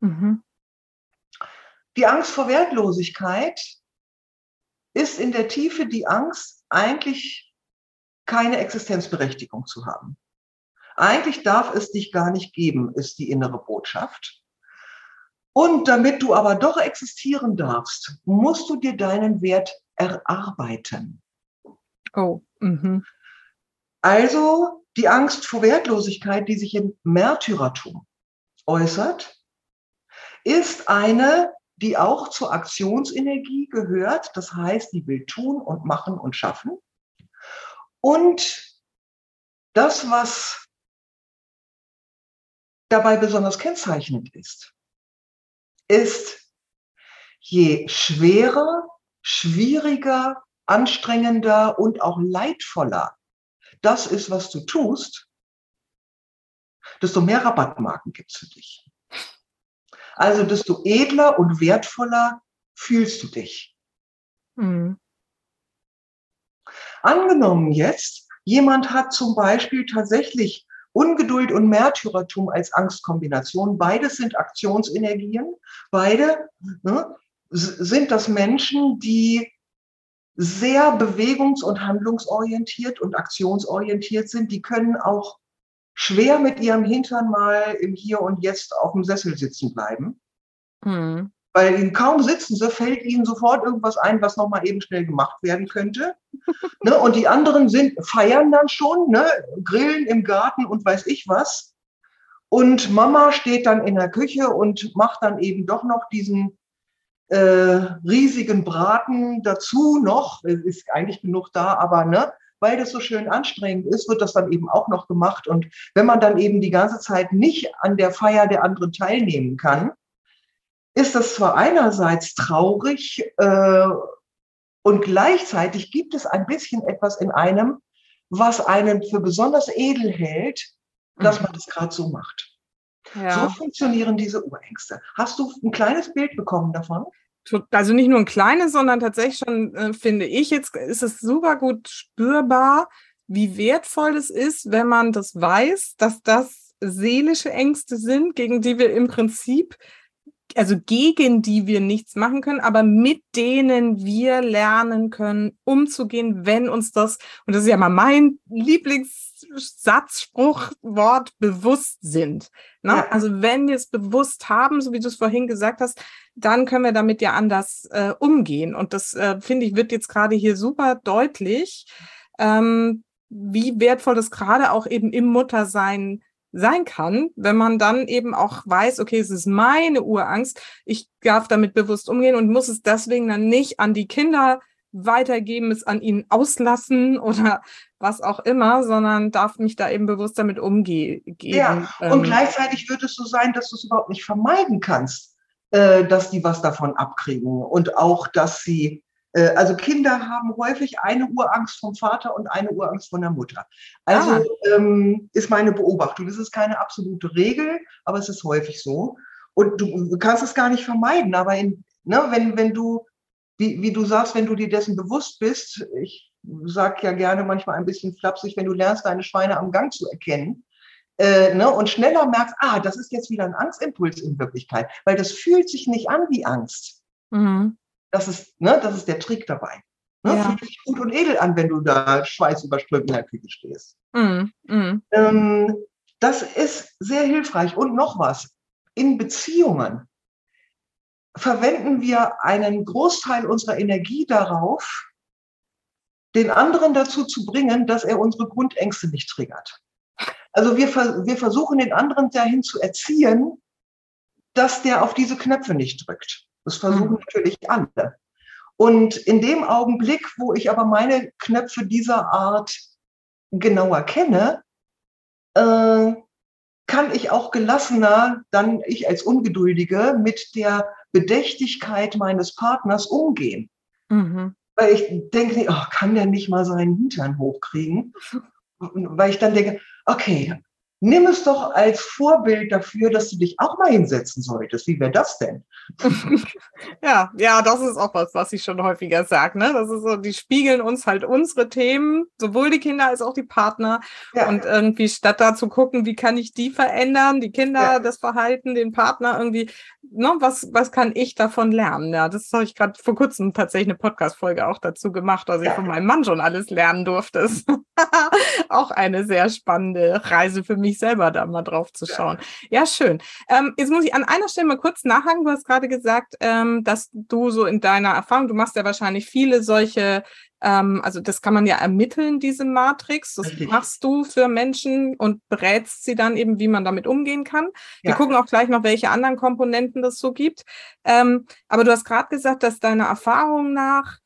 Mhm. Die Angst vor Wertlosigkeit ist in der Tiefe die Angst, eigentlich keine Existenzberechtigung zu haben. Eigentlich darf es dich gar nicht geben, ist die innere Botschaft. Und damit du aber doch existieren darfst, musst du dir deinen Wert erarbeiten. Oh. Mhm. Also die Angst vor Wertlosigkeit, die sich im Märtyrertum äußert, ist eine, die auch zur Aktionsenergie gehört. Das heißt, die will tun und machen und schaffen. Und das, was dabei besonders kennzeichnend ist, ist, je schwerer, schwieriger, anstrengender und auch leidvoller das ist, was du tust, desto mehr Rabattmarken gibt es für dich. Also desto edler und wertvoller fühlst du dich. Mhm. Angenommen jetzt, jemand hat zum Beispiel tatsächlich Ungeduld und Märtyrertum als Angstkombination. Beides sind Aktionsenergien. Beide ne, sind das Menschen, die sehr bewegungs- und handlungsorientiert und aktionsorientiert sind, die können auch schwer mit ihrem Hintern mal im Hier und Jetzt auf dem Sessel sitzen bleiben. Mhm. Weil ihnen kaum sitzen sie, fällt ihnen sofort irgendwas ein, was nochmal eben schnell gemacht werden könnte. ne? Und die anderen sind, feiern dann schon, ne? grillen im Garten und weiß ich was. Und Mama steht dann in der Küche und macht dann eben doch noch diesen äh, riesigen Braten dazu noch, es ist eigentlich genug da, aber ne, weil das so schön anstrengend ist, wird das dann eben auch noch gemacht. Und wenn man dann eben die ganze Zeit nicht an der Feier der anderen teilnehmen kann, ist das zwar einerseits traurig äh, und gleichzeitig gibt es ein bisschen etwas in einem, was einen für besonders edel hält, dass mhm. man das gerade so macht. Ja. So funktionieren diese Urängste. Hast du ein kleines Bild bekommen davon? also nicht nur ein kleines, sondern tatsächlich schon, äh, finde ich, jetzt ist es super gut spürbar, wie wertvoll es ist, wenn man das weiß, dass das seelische Ängste sind, gegen die wir im Prinzip, also gegen die wir nichts machen können, aber mit denen wir lernen können, umzugehen, wenn uns das, und das ist ja mal mein Lieblingssatzspruchwort, bewusst sind. Ne? Ja. Also wenn wir es bewusst haben, so wie du es vorhin gesagt hast, dann können wir damit ja anders äh, umgehen. Und das, äh, finde ich, wird jetzt gerade hier super deutlich, ähm, wie wertvoll das gerade auch eben im Muttersein sein kann, wenn man dann eben auch weiß, okay, es ist meine Urangst, ich darf damit bewusst umgehen und muss es deswegen dann nicht an die Kinder weitergeben, es an ihnen auslassen oder was auch immer, sondern darf mich da eben bewusst damit umgehen. Ja, und ähm, gleichzeitig wird es so sein, dass du es überhaupt nicht vermeiden kannst äh, dass die was davon abkriegen und auch, dass sie, also Kinder haben häufig eine Urangst vom Vater und eine Urangst von der Mutter. Also ah. ähm, ist meine Beobachtung. Das ist keine absolute Regel, aber es ist häufig so. Und du, kannst es gar nicht vermeiden, aber in, ne, wenn, wenn du, wie, wie du sagst, wenn du dir dessen bewusst bist, ich sag ja gerne manchmal ein bisschen flapsig, wenn du lernst, deine Schweine am Gang zu erkennen, äh, ne, und schneller merkst, ah, das ist jetzt wieder ein Angstimpuls in Wirklichkeit, weil das fühlt sich nicht an wie Angst. Mhm. Das, ist, ne, das ist der Trick dabei. Ne? Ja. Fühlt sich gut und edel an, wenn du da schweißüberströmt in der Küche stehst. Mhm. Mhm. Ähm, das ist sehr hilfreich. Und noch was, in Beziehungen verwenden wir einen Großteil unserer Energie darauf, den anderen dazu zu bringen, dass er unsere Grundängste nicht triggert. Also wir, wir versuchen den anderen dahin zu erziehen, dass der auf diese Knöpfe nicht drückt. Das versuchen mhm. natürlich alle. Und in dem Augenblick, wo ich aber meine Knöpfe dieser Art genauer kenne, äh, kann ich auch gelassener, dann ich als Ungeduldige, mit der Bedächtigkeit meines Partners umgehen. Mhm. Weil ich denke, oh, kann der nicht mal seinen Hintern hochkriegen? Weil ich dann denke, okay, nimm es doch als Vorbild dafür, dass du dich auch mal hinsetzen solltest. Wie wäre das denn? ja, ja, das ist auch was, was ich schon häufiger sage. Ne? Das ist so, die spiegeln uns halt unsere Themen, sowohl die Kinder als auch die Partner. Ja. Und irgendwie statt da zu gucken, wie kann ich die verändern, die Kinder, ja. das Verhalten, den Partner irgendwie, ne, was, was kann ich davon lernen? Ja, das habe ich gerade vor kurzem tatsächlich eine Podcast-Folge auch dazu gemacht, dass ja. ich von meinem Mann schon alles lernen durfte. auch eine sehr spannende Reise für mich mich selber da mal drauf zu schauen. Ja, ja schön. Ähm, jetzt muss ich an einer Stelle mal kurz nachhaken. Du hast gerade gesagt, ähm, dass du so in deiner Erfahrung, du machst ja wahrscheinlich viele solche ähm, also das kann man ja ermitteln, diese Matrix. Das Richtig. machst du für Menschen und berätst sie dann eben, wie man damit umgehen kann. Ja. Wir gucken auch gleich noch, welche anderen Komponenten das so gibt. Ähm, aber du hast gerade gesagt, dass deiner Erfahrung nach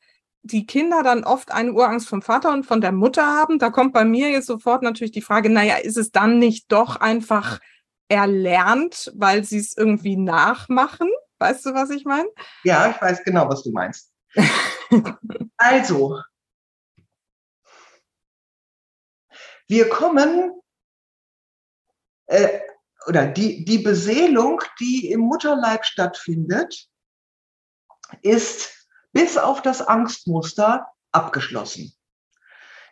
die Kinder dann oft eine Urangst vom Vater und von der Mutter haben, da kommt bei mir jetzt sofort natürlich die Frage, naja, ist es dann nicht doch einfach erlernt, weil sie es irgendwie nachmachen? Weißt du, was ich meine? Ja, ich weiß genau, was du meinst. also, wir kommen, äh, oder die, die Beseelung, die im Mutterleib stattfindet, ist bis auf das Angstmuster abgeschlossen.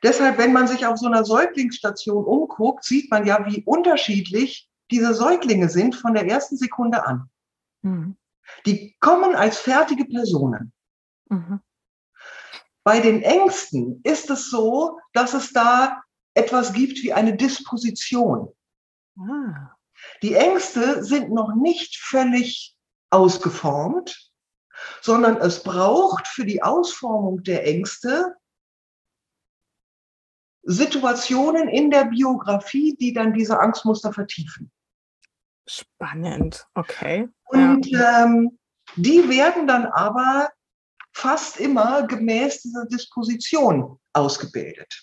Deshalb, wenn man sich auf so einer Säuglingsstation umguckt, sieht man ja, wie unterschiedlich diese Säuglinge sind von der ersten Sekunde an. Mhm. Die kommen als fertige Personen. Mhm. Bei den Ängsten ist es so, dass es da etwas gibt wie eine Disposition. Ah. Die Ängste sind noch nicht völlig ausgeformt, sondern es braucht für die Ausformung der Ängste Situationen in der Biografie, die dann diese Angstmuster vertiefen. Spannend, okay. Und ja. ähm, die werden dann aber fast immer gemäß dieser Disposition ausgebildet.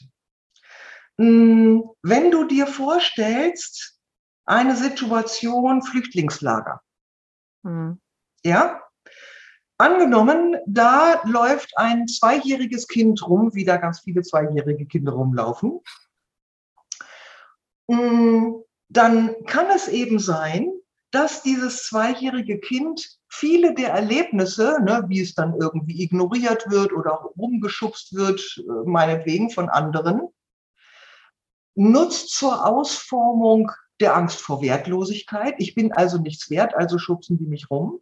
Hm, wenn du dir vorstellst, eine Situation Flüchtlingslager, mhm. ja, Angenommen, da läuft ein zweijähriges Kind rum, wie da ganz viele zweijährige Kinder rumlaufen. Mm, dann kann es eben sein, dass dieses zweijährige Kind viele der Erlebnisse, ne, wie es dann irgendwie ignoriert wird oder auch rumgeschubst wird, äh, meinetwegen von anderen, nutzt zur Ausformung der Angst vor Wertlosigkeit. Ich bin also nichts wert, also schubsen die mich rum.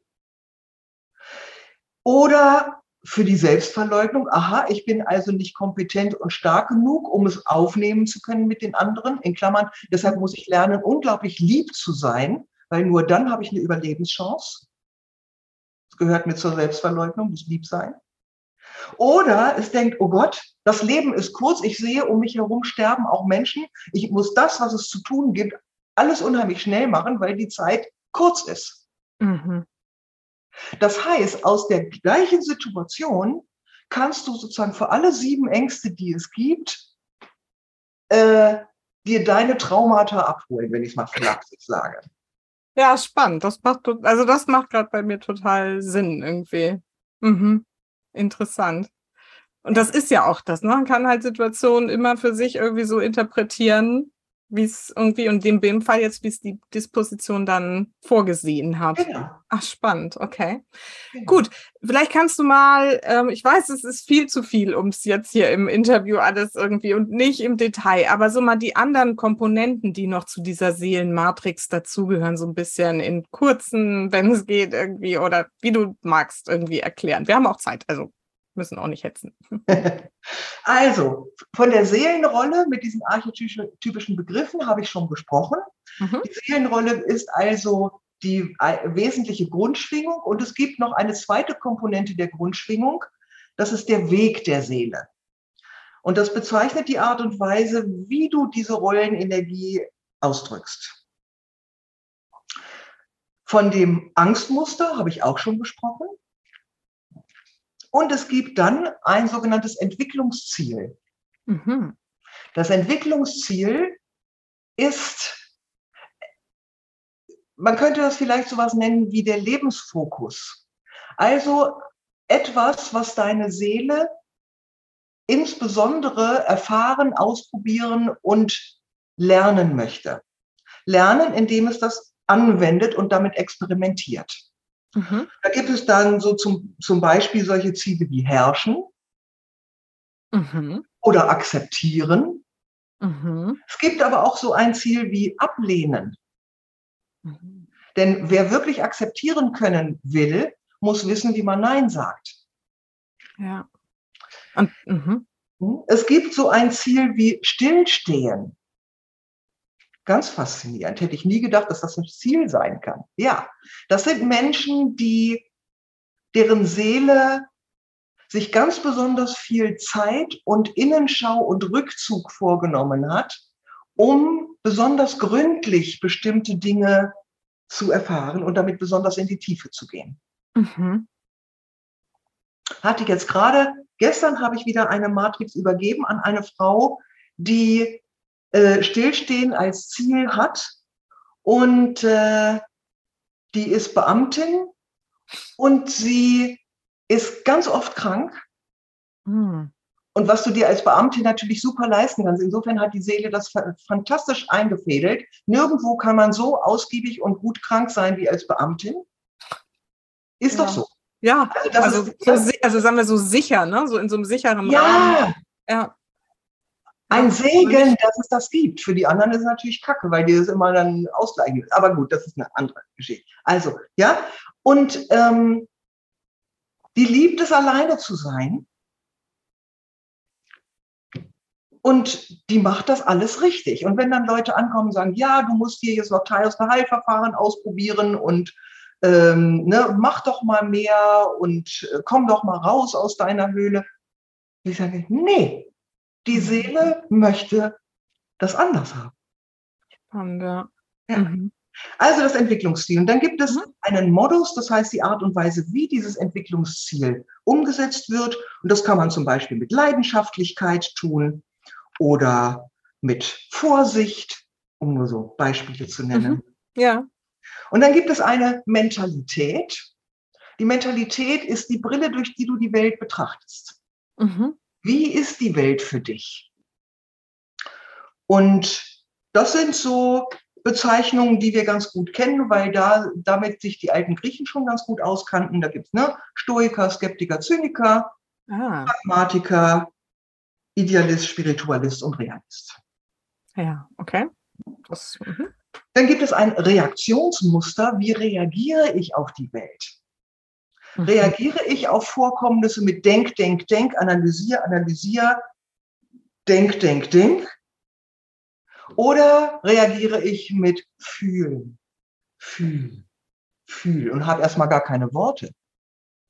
Oder für die Selbstverleugnung, aha, ich bin also nicht kompetent und stark genug, um es aufnehmen zu können mit den anderen. In Klammern, deshalb muss ich lernen, unglaublich lieb zu sein, weil nur dann habe ich eine Überlebenschance. Das gehört mir zur Selbstverleugnung, das Liebsein. Oder es denkt, oh Gott, das Leben ist kurz, ich sehe um mich herum sterben auch Menschen. Ich muss das, was es zu tun gibt, alles unheimlich schnell machen, weil die Zeit kurz ist. Mhm. Das heißt, aus der gleichen Situation kannst du sozusagen für alle sieben Ängste, die es gibt, äh, dir deine Traumata abholen, wenn ich es mal flapsig sage. Ja, spannend. Das macht, also das macht gerade bei mir total Sinn irgendwie. Mhm. Interessant. Und das ist ja auch das, ne? Man kann halt Situationen immer für sich irgendwie so interpretieren, wie es irgendwie und in dem Fall jetzt, wie es die Disposition dann vorgesehen hat. Genau. Ach, spannend, okay. Genau. Gut, vielleicht kannst du mal, ähm, ich weiß, es ist viel zu viel, um es jetzt hier im Interview alles irgendwie und nicht im Detail, aber so mal die anderen Komponenten, die noch zu dieser Seelenmatrix dazugehören, so ein bisschen in kurzen, wenn es geht, irgendwie oder wie du magst, irgendwie erklären. Wir haben auch Zeit, also müssen auch nicht hetzen. Also, von der Seelenrolle mit diesen archetypischen Begriffen habe ich schon gesprochen. Mhm. Die Seelenrolle ist also die äh, wesentliche Grundschwingung und es gibt noch eine zweite Komponente der Grundschwingung, das ist der Weg der Seele. Und das bezeichnet die Art und Weise, wie du diese Rollenenergie ausdrückst. Von dem Angstmuster habe ich auch schon gesprochen. Und es gibt dann ein sogenanntes Entwicklungsziel. Mhm. Das Entwicklungsziel ist, man könnte das vielleicht so was nennen wie der Lebensfokus. Also etwas, was deine Seele insbesondere erfahren, ausprobieren und lernen möchte. lernen, indem es das anwendet und damit experimentiert. Mhm. Da gibt es dann so zum, zum Beispiel solche Ziele wie herrschen mhm. oder akzeptieren. Mhm. Es gibt aber auch so ein Ziel wie ablehnen. Denn wer wirklich akzeptieren können will, muss wissen, wie man Nein sagt. Ja. Und, mhm. hm? es gibt so ein Ziel wie Stillstehen. Ganz faszinierend. Hätte ich nie gedacht, dass das ein Ziel sein kann. Ja, das sind Menschen, die, deren Seele sich ganz besonders viel Zeit und Innenschau und Rückzug vorgenommen hat, um besonders gründlich bestimmte Dinge zu erfahren und damit besonders in die Tiefe zu gehen. Mhm. Hatte jetzt gerade, gestern habe ich wieder eine Matrix übergeben an eine Frau, die äh, Stillstehen als Ziel hat und äh, die ist Beamtin und sie ist ganz oft krank. Mhm. Und was du dir als Beamtin natürlich super leisten kannst. Insofern hat die Seele das fantastisch eingefädelt. Nirgendwo kann man so ausgiebig und gut krank sein wie als Beamtin. Ist ja. doch so. Ja, also, also, so, also, sagen wir so sicher, ne? so in so einem sicheren ja. Rahmen. Ja. Ein Segen, dass es das gibt. Für die anderen ist es natürlich kacke, weil die das immer dann ausgleichen. Aber gut, das ist eine andere Geschichte. Also, ja. Und ähm, die liebt es, alleine zu sein. Und die macht das alles richtig. Und wenn dann Leute ankommen und sagen, ja, du musst hier jetzt noch Heilverfahren ausprobieren und ähm, ne, mach doch mal mehr und äh, komm doch mal raus aus deiner Höhle. Ich sage, nee, die mhm. Seele möchte das anders haben. Spannend, ja. ja. Mhm. Also das Entwicklungsziel. Und dann gibt es mhm. einen Modus, das heißt die Art und Weise, wie dieses Entwicklungsziel umgesetzt wird. Und das kann man zum Beispiel mit Leidenschaftlichkeit tun oder mit Vorsicht, um nur so Beispiele zu nennen. Mhm. Ja. Und dann gibt es eine Mentalität. Die Mentalität ist die Brille, durch die du die Welt betrachtest. Mhm. Wie ist die Welt für dich? Und das sind so Bezeichnungen, die wir ganz gut kennen, weil da damit sich die alten Griechen schon ganz gut auskannten. Da gibt es ne, Stoiker, Skeptiker, Zyniker, ah. Pragmatiker, Idealist, Spiritualist und Realist. Ja, okay. Das, mhm. Dann gibt es ein Reaktionsmuster. Wie reagiere ich auf die Welt? Mhm. Reagiere ich auf Vorkommnisse mit Denk, Denk, Denk, Analysier, Analysier, Denk, Denk, Denk? Oder reagiere ich mit Fühlen, Fühl, Fühl und habe erstmal gar keine Worte,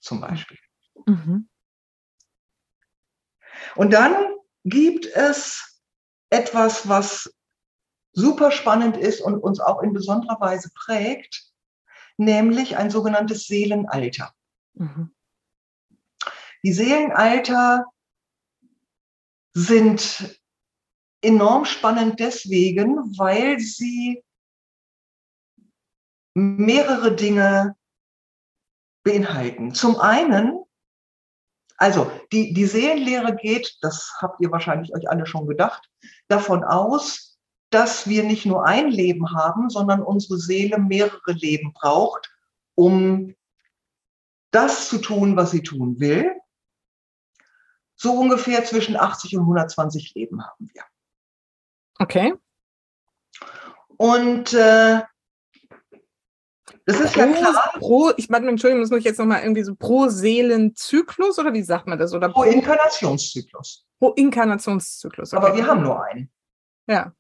zum Beispiel. Mhm. Und dann gibt es etwas, was super spannend ist und uns auch in besonderer Weise prägt, nämlich ein sogenanntes Seelenalter. Mhm. Die Seelenalter sind enorm spannend deswegen, weil sie mehrere Dinge beinhalten. Zum einen, also die, die Seelenlehre geht, das habt ihr wahrscheinlich euch alle schon gedacht, davon aus, dass wir nicht nur ein Leben haben, sondern unsere Seele mehrere Leben braucht, um das zu tun, was sie tun will. So ungefähr zwischen 80 und 120 Leben haben wir. Okay. Und äh, das ist pro, ja klar. Pro, ich meine, Entschuldigung, das muss ich jetzt nochmal irgendwie so pro Seelenzyklus oder wie sagt man das? Oder pro, pro Inkarnationszyklus. Pro Inkarnationszyklus. Okay. Aber wir haben nur einen. Ja.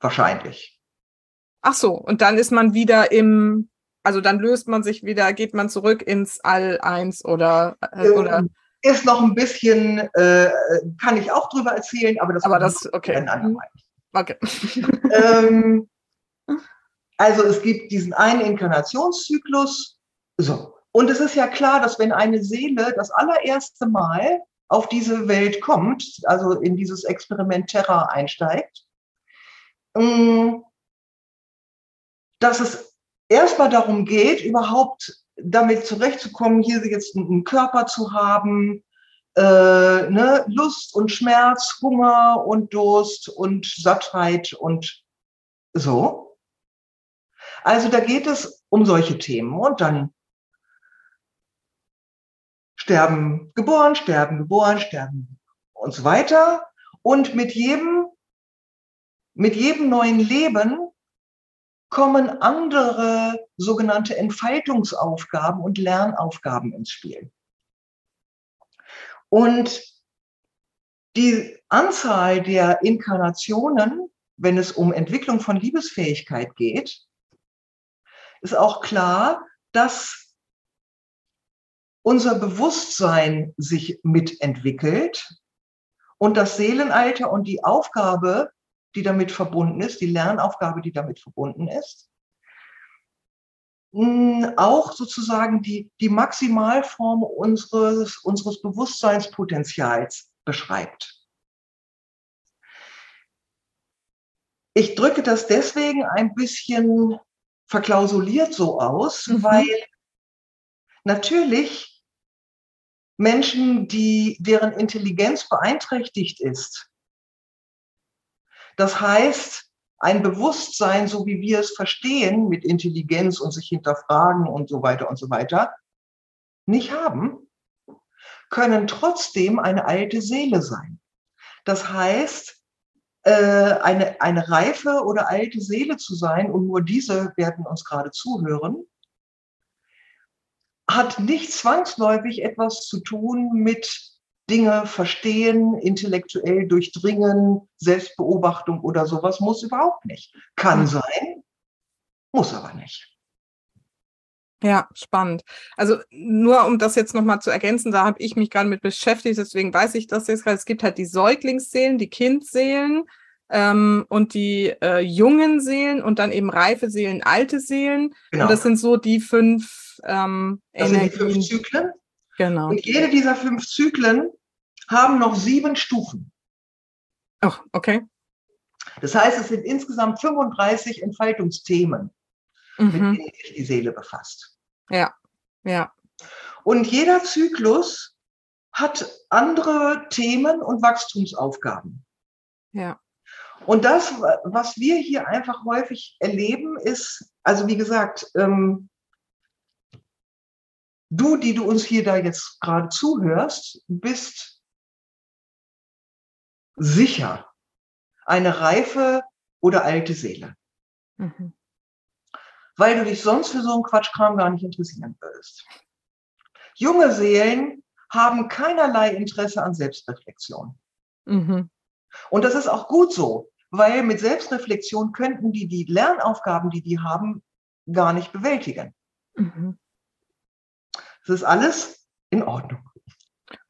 Wahrscheinlich. Ach so, und dann ist man wieder im, also dann löst man sich wieder, geht man zurück ins All 1 oder, äh, ähm, oder ist noch ein bisschen, äh, kann ich auch drüber erzählen, aber das, aber das okay. Mhm. Okay. ähm, also es gibt diesen einen Inkarnationszyklus. So. Und es ist ja klar, dass wenn eine Seele das allererste Mal auf diese Welt kommt, also in dieses Experiment Terra einsteigt, ähm, dass es erstmal darum geht, überhaupt damit zurechtzukommen, hier jetzt einen Körper zu haben, äh, ne, Lust und Schmerz, Hunger und Durst und Sattheit und so. Also da geht es um solche Themen und dann sterben geboren, sterben geboren, sterben und so weiter. Und mit jedem, mit jedem neuen Leben kommen andere sogenannte Entfaltungsaufgaben und Lernaufgaben ins Spiel. Und die Anzahl der Inkarnationen, wenn es um Entwicklung von Liebesfähigkeit geht, ist auch klar, dass unser Bewusstsein sich mitentwickelt und das Seelenalter und die Aufgabe, die damit verbunden ist, die Lernaufgabe, die damit verbunden ist, auch sozusagen die, die Maximalform unseres, unseres Bewusstseinspotenzials beschreibt. Ich drücke das deswegen ein bisschen verklausuliert so aus, mhm. weil natürlich Menschen, die, deren Intelligenz beeinträchtigt ist, das heißt, ein Bewusstsein, so wie wir es verstehen, mit Intelligenz und sich hinterfragen und so weiter und so weiter, nicht haben, können trotzdem eine alte Seele sein. Das heißt, äh, eine, eine reife oder alte Seele zu sein, und nur diese werden uns gerade zuhören, hat nicht zwangsläufig etwas zu tun mit Dinge verstehen, intellektuell durchdringen, Selbstbeobachtung oder sowas muss überhaupt nicht. Kann sein, muss aber nicht. Ja, spannend. Also nur um das jetzt nochmal zu ergänzen, da habe ich mich gerade mit beschäftigt, deswegen weiß ich das jetzt gerade. Es gibt halt die Säuglingsseelen, die Kindseelen ähm, und die äh, jungen Seelen und dann eben reife Seelen, alte Seelen. Genau. Und das sind so die fünf ähm, das Energien. Sind die fünf Zyklen. Genau. Und jede dieser fünf Zyklen haben noch sieben Stufen. Ach, okay. Das heißt, es sind insgesamt 35 Entfaltungsthemen, mhm. mit denen sich die Seele befasst. Ja, ja. Und jeder Zyklus hat andere Themen und Wachstumsaufgaben. Ja. Und das, was wir hier einfach häufig erleben, ist, also wie gesagt, ähm, du, die du uns hier da jetzt gerade zuhörst, bist sicher eine reife oder alte Seele. Mhm. Weil du dich sonst für so einen Quatschkram gar nicht interessieren würdest. Junge Seelen haben keinerlei Interesse an Selbstreflexion. Mhm. Und das ist auch gut so, weil mit Selbstreflexion könnten die die Lernaufgaben, die die haben, gar nicht bewältigen. Mhm. Das ist alles in Ordnung.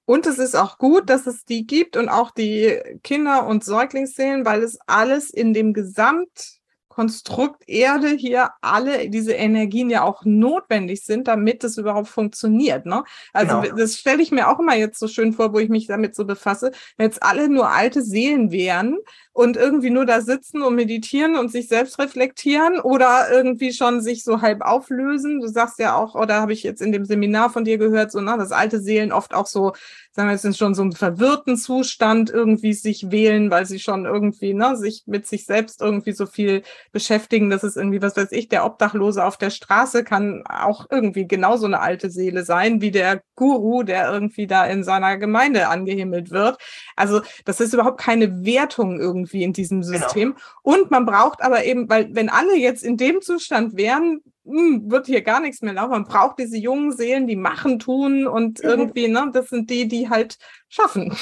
Und es ist auch gut, dass es die gibt und auch die Kinder- und Säuglingsseelen, weil es alles in dem Gesamt Konstrukt Erde hier alle diese Energien ja auch notwendig sind, damit es überhaupt funktioniert. Ne? Also genau. das stelle ich mir auch immer jetzt so schön vor, wo ich mich damit so befasse. Wenn jetzt alle nur alte Seelen wären und irgendwie nur da sitzen und meditieren und sich selbst reflektieren oder irgendwie schon sich so halb auflösen. Du sagst ja auch, oder habe ich jetzt in dem Seminar von dir gehört, so, na, dass alte Seelen oft auch so sagen wir jetzt schon so einem verwirrten Zustand irgendwie sich wählen, weil sie schon irgendwie, ne, sich mit sich selbst irgendwie so viel beschäftigen. Das ist irgendwie, was weiß ich, der Obdachlose auf der Straße kann auch irgendwie genauso eine alte Seele sein, wie der Guru, der irgendwie da in seiner Gemeinde angehimmelt wird. Also, das ist überhaupt keine Wertung irgendwie in diesem genau. System. Genau. Und man braucht aber eben, weil wenn alle jetzt in dem Zustand wären, hm, wird hier gar nichts mehr laufen. Man braucht diese jungen Seelen, die machen, tun und mhm. irgendwie, ne, das sind die, die halt schaffen.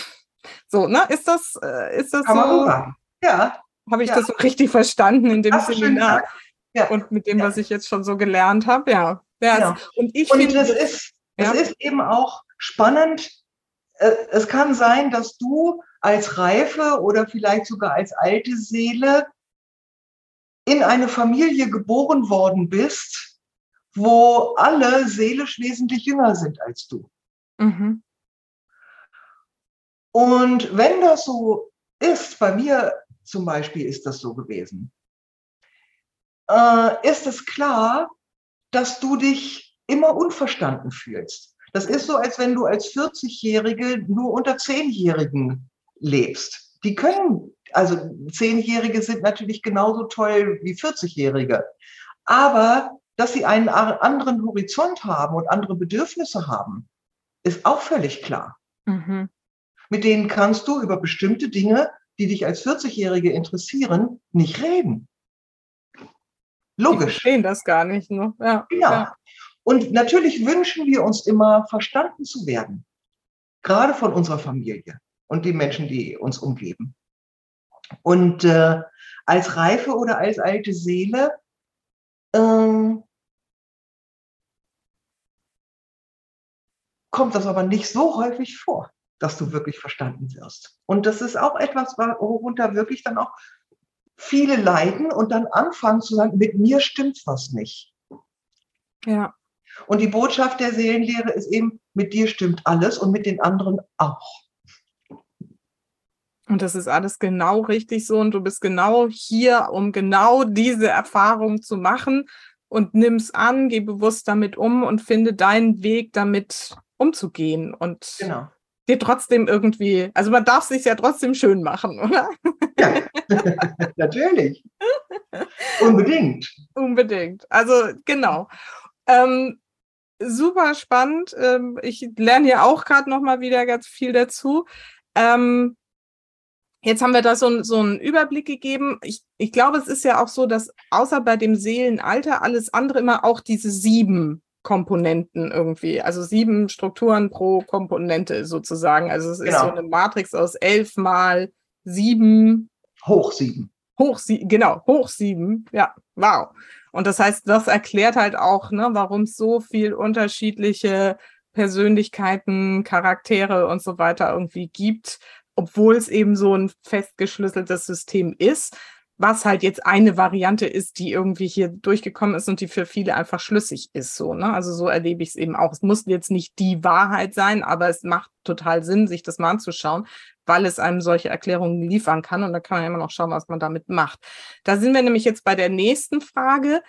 So, ne? Ist das, äh, ist das Kann so? Ja. Habe ich ja. das so richtig verstanden in dem Seminar? Ja. Und mit dem, was ich jetzt schon so gelernt habe, ja. ja. Und ich und finde, das ist, ja? es ist eben auch spannend. Äh, es kann sein, dass du als reife oder vielleicht sogar als alte Seele in eine Familie geboren worden bist, wo alle seelisch wesentlich jünger sind als du. Mhm. Und wenn das so ist, bei mir zum Beispiel ist das so gewesen, äh, ist es klar, dass du dich immer unverstanden fühlst. Das ist so, als wenn du als 40-Jährige nur unter 10-Jährigen lebst. Die können also Zehnjährige sind natürlich genauso toll wie 40-Jährige. Aber dass sie einen anderen Horizont haben und andere Bedürfnisse haben, ist auch völlig klar. Mhm. Mit denen kannst du über bestimmte Dinge, die dich als 40-Jährige interessieren, nicht reden. Logisch. Die verstehen das gar nicht. Ne? Ja, genau. Ja. Und natürlich wünschen wir uns immer, verstanden zu werden. Gerade von unserer Familie und den Menschen, die uns umgeben. Und äh, als reife oder als alte Seele ähm, kommt das aber nicht so häufig vor, dass du wirklich verstanden wirst. Und das ist auch etwas, worunter wirklich dann auch viele leiden und dann anfangen zu sagen, mit mir stimmt was nicht. Ja. Und die Botschaft der Seelenlehre ist eben, mit dir stimmt alles und mit den anderen auch. Und das ist alles genau richtig so und du bist genau hier, um genau diese Erfahrung zu machen und nimm's an, geh bewusst damit um und finde deinen Weg damit umzugehen und genau. Dir trotzdem irgendwie, also man darf sich ja trotzdem schön machen, oder? Ja, natürlich. Unbedingt. Unbedingt. Also genau. Ähm, super spannend. Ähm, ich lerne ja auch gerade noch mal wieder ganz viel dazu. Ähm, Jetzt haben wir da so, so einen Überblick gegeben. Ich, ich glaube, es ist ja auch so, dass außer bei dem Seelenalter alles andere immer auch diese sieben Komponenten irgendwie, also sieben Strukturen pro Komponente sozusagen. Also es genau. ist so eine Matrix aus elf mal sieben. Hoch sieben. Hoch sieben, genau, hoch sieben. Ja, wow. Und das heißt, das erklärt halt auch, ne, warum es so viel unterschiedliche Persönlichkeiten, Charaktere und so weiter irgendwie gibt, obwohl es eben so ein festgeschlüsseltes System ist, was halt jetzt eine Variante ist, die irgendwie hier durchgekommen ist und die für viele einfach schlüssig ist. So, ne? Also so erlebe ich es eben auch. Es muss jetzt nicht die Wahrheit sein, aber es macht total Sinn, sich das mal anzuschauen, weil es einem solche Erklärungen liefern kann. Und da kann man immer noch schauen, was man damit macht. Da sind wir nämlich jetzt bei der nächsten Frage.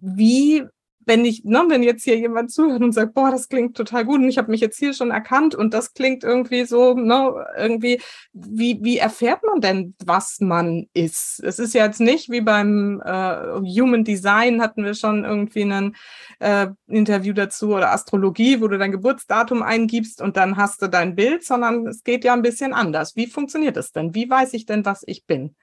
Wie wenn ich, ne, wenn jetzt hier jemand zuhört und sagt, boah, das klingt total gut und ich habe mich jetzt hier schon erkannt und das klingt irgendwie so, ne, irgendwie, wie, wie erfährt man denn, was man ist? Es ist ja jetzt nicht wie beim äh, Human Design hatten wir schon irgendwie ein äh, Interview dazu oder Astrologie, wo du dein Geburtsdatum eingibst und dann hast du dein Bild, sondern es geht ja ein bisschen anders. Wie funktioniert das denn? Wie weiß ich denn, was ich bin?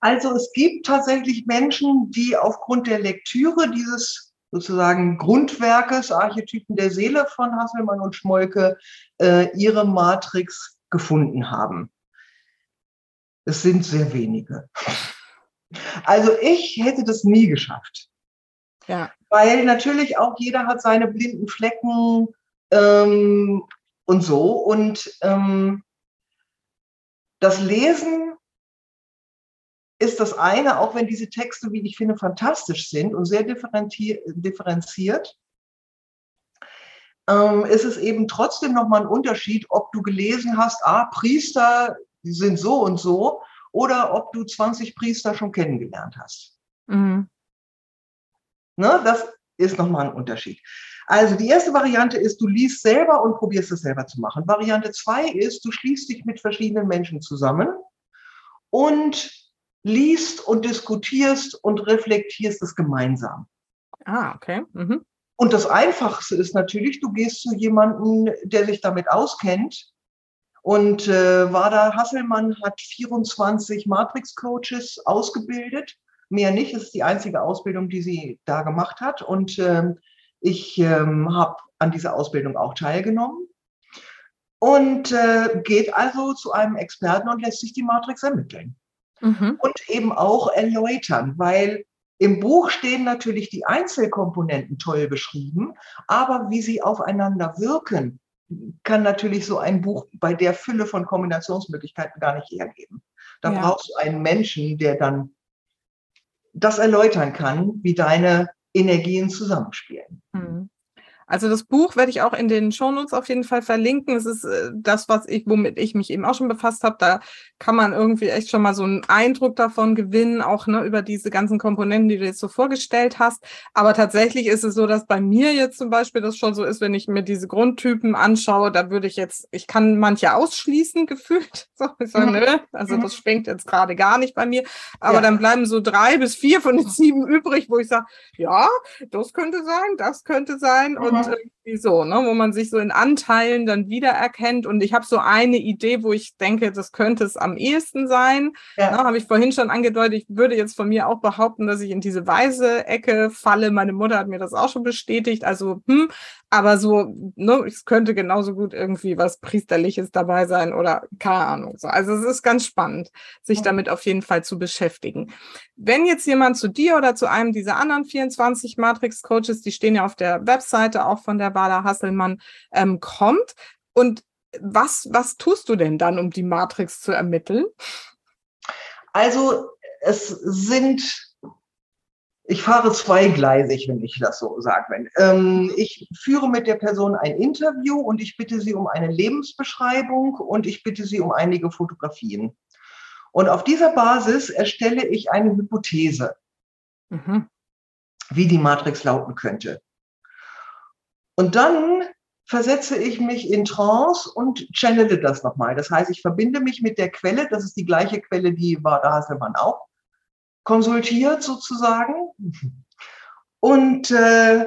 Also es gibt tatsächlich Menschen, die aufgrund der Lektüre dieses sozusagen Grundwerkes, Archetypen der Seele von Hasselmann und Schmolke, äh, ihre Matrix gefunden haben. Es sind sehr wenige. Also ich hätte das nie geschafft. Ja. Weil natürlich auch jeder hat seine blinden Flecken ähm, und so. Und ähm, das Lesen ist das eine, auch wenn diese Texte, wie ich finde, fantastisch sind und sehr differenziert, ähm, ist es eben trotzdem nochmal ein Unterschied, ob du gelesen hast, ah, Priester sind so und so, oder ob du 20 Priester schon kennengelernt hast. Mhm. Ne, das ist nochmal ein Unterschied. Also die erste Variante ist, du liest selber und probierst es selber zu machen. Variante zwei ist, du schließt dich mit verschiedenen Menschen zusammen und liest und diskutierst und reflektierst es gemeinsam. Ah, okay. Mhm. Und das Einfachste ist natürlich, du gehst zu jemandem, der sich damit auskennt. Und äh, Wada Hasselmann hat 24 Matrix-Coaches ausgebildet. Mehr nicht, es ist die einzige Ausbildung, die sie da gemacht hat. Und ähm, ich ähm, habe an dieser Ausbildung auch teilgenommen. Und äh, geht also zu einem Experten und lässt sich die Matrix ermitteln mhm. und eben auch erläutern, weil im Buch stehen natürlich die Einzelkomponenten toll beschrieben, aber wie sie aufeinander wirken, kann natürlich so ein Buch bei der Fülle von Kombinationsmöglichkeiten gar nicht hergeben. Da ja. brauchst du einen Menschen, der dann das erläutern kann, wie deine Energien zusammenspielen. Mhm. Also das Buch werde ich auch in den Shownotes auf jeden Fall verlinken. Es ist äh, das, was ich, womit ich mich eben auch schon befasst habe. Da kann man irgendwie echt schon mal so einen Eindruck davon gewinnen, auch ne, über diese ganzen Komponenten, die du jetzt so vorgestellt hast. Aber tatsächlich ist es so, dass bei mir jetzt zum Beispiel das schon so ist, wenn ich mir diese Grundtypen anschaue, da würde ich jetzt, ich kann manche ausschließen, gefühlt. So, ich sage, mhm. nö, also mhm. das schwingt jetzt gerade gar nicht bei mir. Aber ja. dann bleiben so drei bis vier von den sieben übrig, wo ich sage, ja, das könnte sein, das könnte sein. Und und irgendwie so, ne, wo man sich so in Anteilen dann wiedererkennt. Und ich habe so eine Idee, wo ich denke, das könnte es am ehesten sein. Ja. Ne, habe ich vorhin schon angedeutet, ich würde jetzt von mir auch behaupten, dass ich in diese weiße Ecke falle. Meine Mutter hat mir das auch schon bestätigt. Also, hm, aber so, ne, es könnte genauso gut irgendwie was Priesterliches dabei sein oder keine Ahnung. So. Also es ist ganz spannend, sich damit auf jeden Fall zu beschäftigen. Wenn jetzt jemand zu dir oder zu einem dieser anderen 24 Matrix-Coaches, die stehen ja auf der Webseite auch von der Wada Hasselmann, ähm, kommt und was, was tust du denn dann, um die Matrix zu ermitteln? Also es sind ich fahre zweigleisig, wenn ich das so sagen Ähm, ich führe mit der Person ein Interview und ich bitte sie um eine Lebensbeschreibung und ich bitte sie um einige Fotografien. Und auf dieser Basis erstelle ich eine Hypothese, mhm. wie die Matrix lauten könnte. Und dann versetze ich mich in Trance und channele das nochmal. Das heißt, ich verbinde mich mit der Quelle, das ist die gleiche Quelle, die war da Hasselmann auch konsultiert sozusagen. Und äh,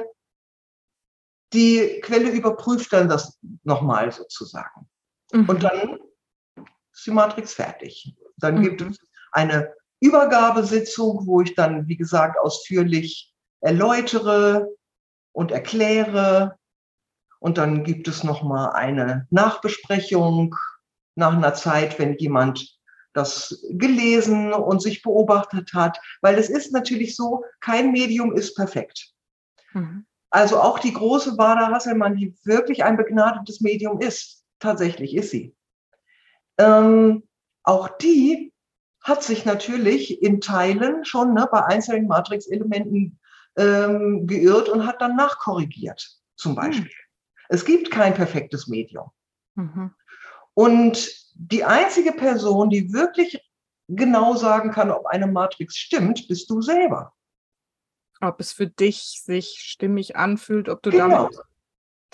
die Quelle überprüft dann das nochmal sozusagen. Mhm. Und dann ist die Matrix fertig. Dann mhm. gibt es eine Übergabesitzung, wo ich dann, wie gesagt, ausführlich erläutere und erkläre. Und dann gibt es nochmal eine Nachbesprechung nach einer Zeit, wenn jemand das gelesen und sich beobachtet hat, weil es ist natürlich so, kein Medium ist perfekt. Mhm. Also auch die große Bada Hasselmann, die wirklich ein begnadetes Medium ist, tatsächlich ist sie. Ähm, auch die hat sich natürlich in Teilen schon ne, bei einzelnen Matrix-Elementen ähm, geirrt und hat dann nachkorrigiert, zum hm. Beispiel. Mhm. Es gibt kein perfektes Medium. Mhm. Und die einzige Person, die wirklich genau sagen kann, ob eine Matrix stimmt, bist du selber. Ob es für dich sich stimmig anfühlt, ob du genau. damit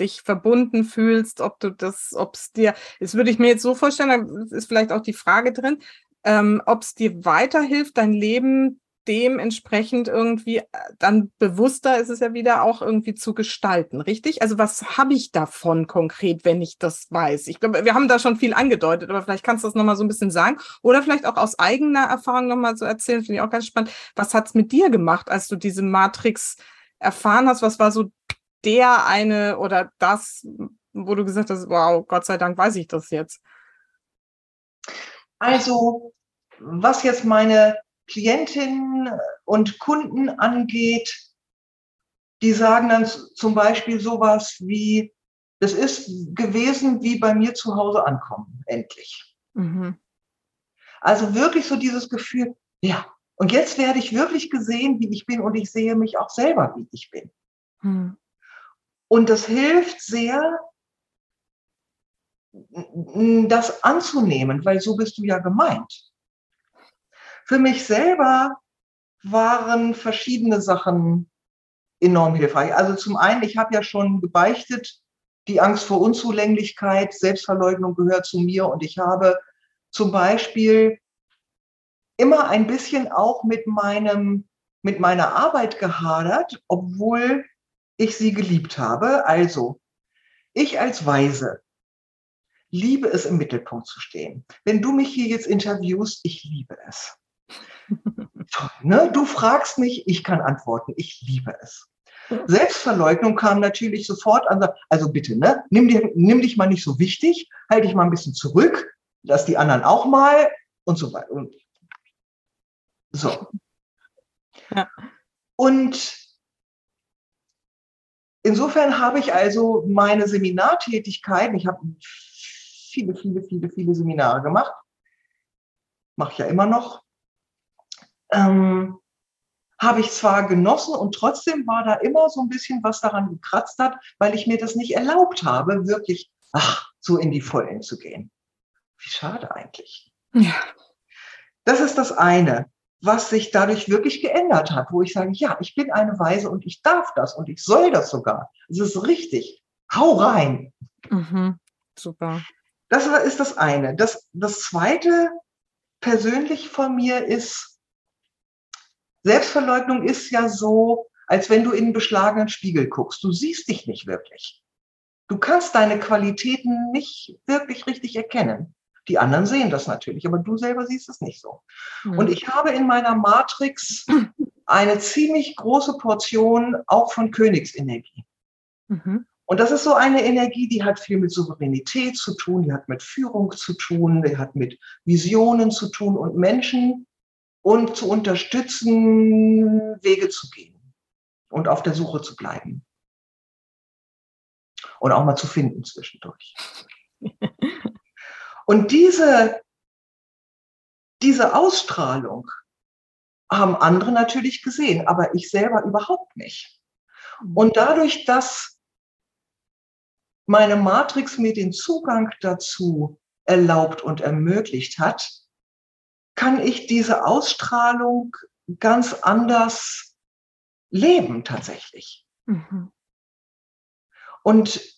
dich verbunden fühlst, ob du das, ob es dir, das würde ich mir jetzt so vorstellen, da ist vielleicht auch die Frage drin, ähm, ob es dir weiterhilft, dein Leben dementsprechend irgendwie äh, dann bewusster ist es ja wieder auch irgendwie zu gestalten, richtig? Also was habe ich davon konkret, wenn ich das weiß? Ich glaube, wir haben da schon viel angedeutet, aber vielleicht kannst du das nochmal so ein bisschen sagen oder vielleicht auch aus eigener Erfahrung nochmal so erzählen, finde ich auch ganz spannend. Was hat es mit dir gemacht, als du diese Matrix erfahren hast? Was war so der eine oder das, wo du gesagt hast, wow, Gott sei Dank weiß ich das jetzt? Also, was jetzt meine Klientinnen und Kunden angeht, die sagen dann zum Beispiel sowas wie, das ist gewesen wie bei mir zu Hause ankommen, endlich. Mhm. Also wirklich so dieses Gefühl, ja, und jetzt werde ich wirklich gesehen, wie ich bin und ich sehe mich auch selber, wie ich bin. Mhm. Und das hilft sehr, das anzunehmen, weil so bist du ja gemeint. Für mich selber waren verschiedene Sachen enorm hilfreich. Also zum einen, ich habe ja schon gebeichtet, die Angst vor Unzulänglichkeit, Selbstverleugnung gehört zu mir und ich habe zum Beispiel immer ein bisschen auch mit meinem, mit meiner Arbeit gehadert, obwohl ich sie geliebt habe. Also, ich als Weise liebe es, im Mittelpunkt zu stehen. Wenn du mich hier jetzt interviewst, ich liebe es. Ne? Du fragst mich, ich kann antworten. Ich liebe es. Selbstverleugnung kam natürlich sofort an. Also bitte, ne? nimm, dir, nimm dich mal nicht so wichtig, halt dich mal ein bisschen zurück, lass die anderen auch mal und so weiter. Und so. Ja. Und insofern habe ich also meine Seminartätigkeiten, ich habe viele, viele, viele, viele Seminare gemacht, mache ich ja immer noch, ähm, habe ich zwar genossen und trotzdem war da immer so ein bisschen was daran gekratzt hat, weil ich mir das nicht erlaubt habe, wirklich ach, so in die Vollen zu gehen. Wie schade eigentlich. Ja. Das ist das eine, was sich dadurch wirklich geändert hat, wo ich sage, ja, ich bin eine Weise und ich darf das und ich soll das sogar. Es ist richtig. Hau rein. Mhm. Super. Das ist das eine. Das, das zweite persönlich von mir ist, Selbstverleugnung ist ja so, als wenn du in einen beschlagenen Spiegel guckst. Du siehst dich nicht wirklich. Du kannst deine Qualitäten nicht wirklich richtig erkennen. Die anderen sehen das natürlich, aber du selber siehst es nicht so. Mhm. Und ich habe in meiner Matrix eine ziemlich große Portion auch von Königsenergie. Mhm. Und das ist so eine Energie, die hat viel mit Souveränität zu tun, die hat mit Führung zu tun, die hat mit Visionen zu tun und Menschen und zu unterstützen, Wege zu gehen und auf der Suche zu bleiben. Und auch mal zu finden zwischendurch. Und diese, diese Ausstrahlung haben andere natürlich gesehen, aber ich selber überhaupt nicht. Mhm. Und dadurch, dass meine Matrix mir den Zugang dazu erlaubt und ermöglicht hat, kann ich diese Ausstrahlung ganz anders leben tatsächlich. Mhm. Und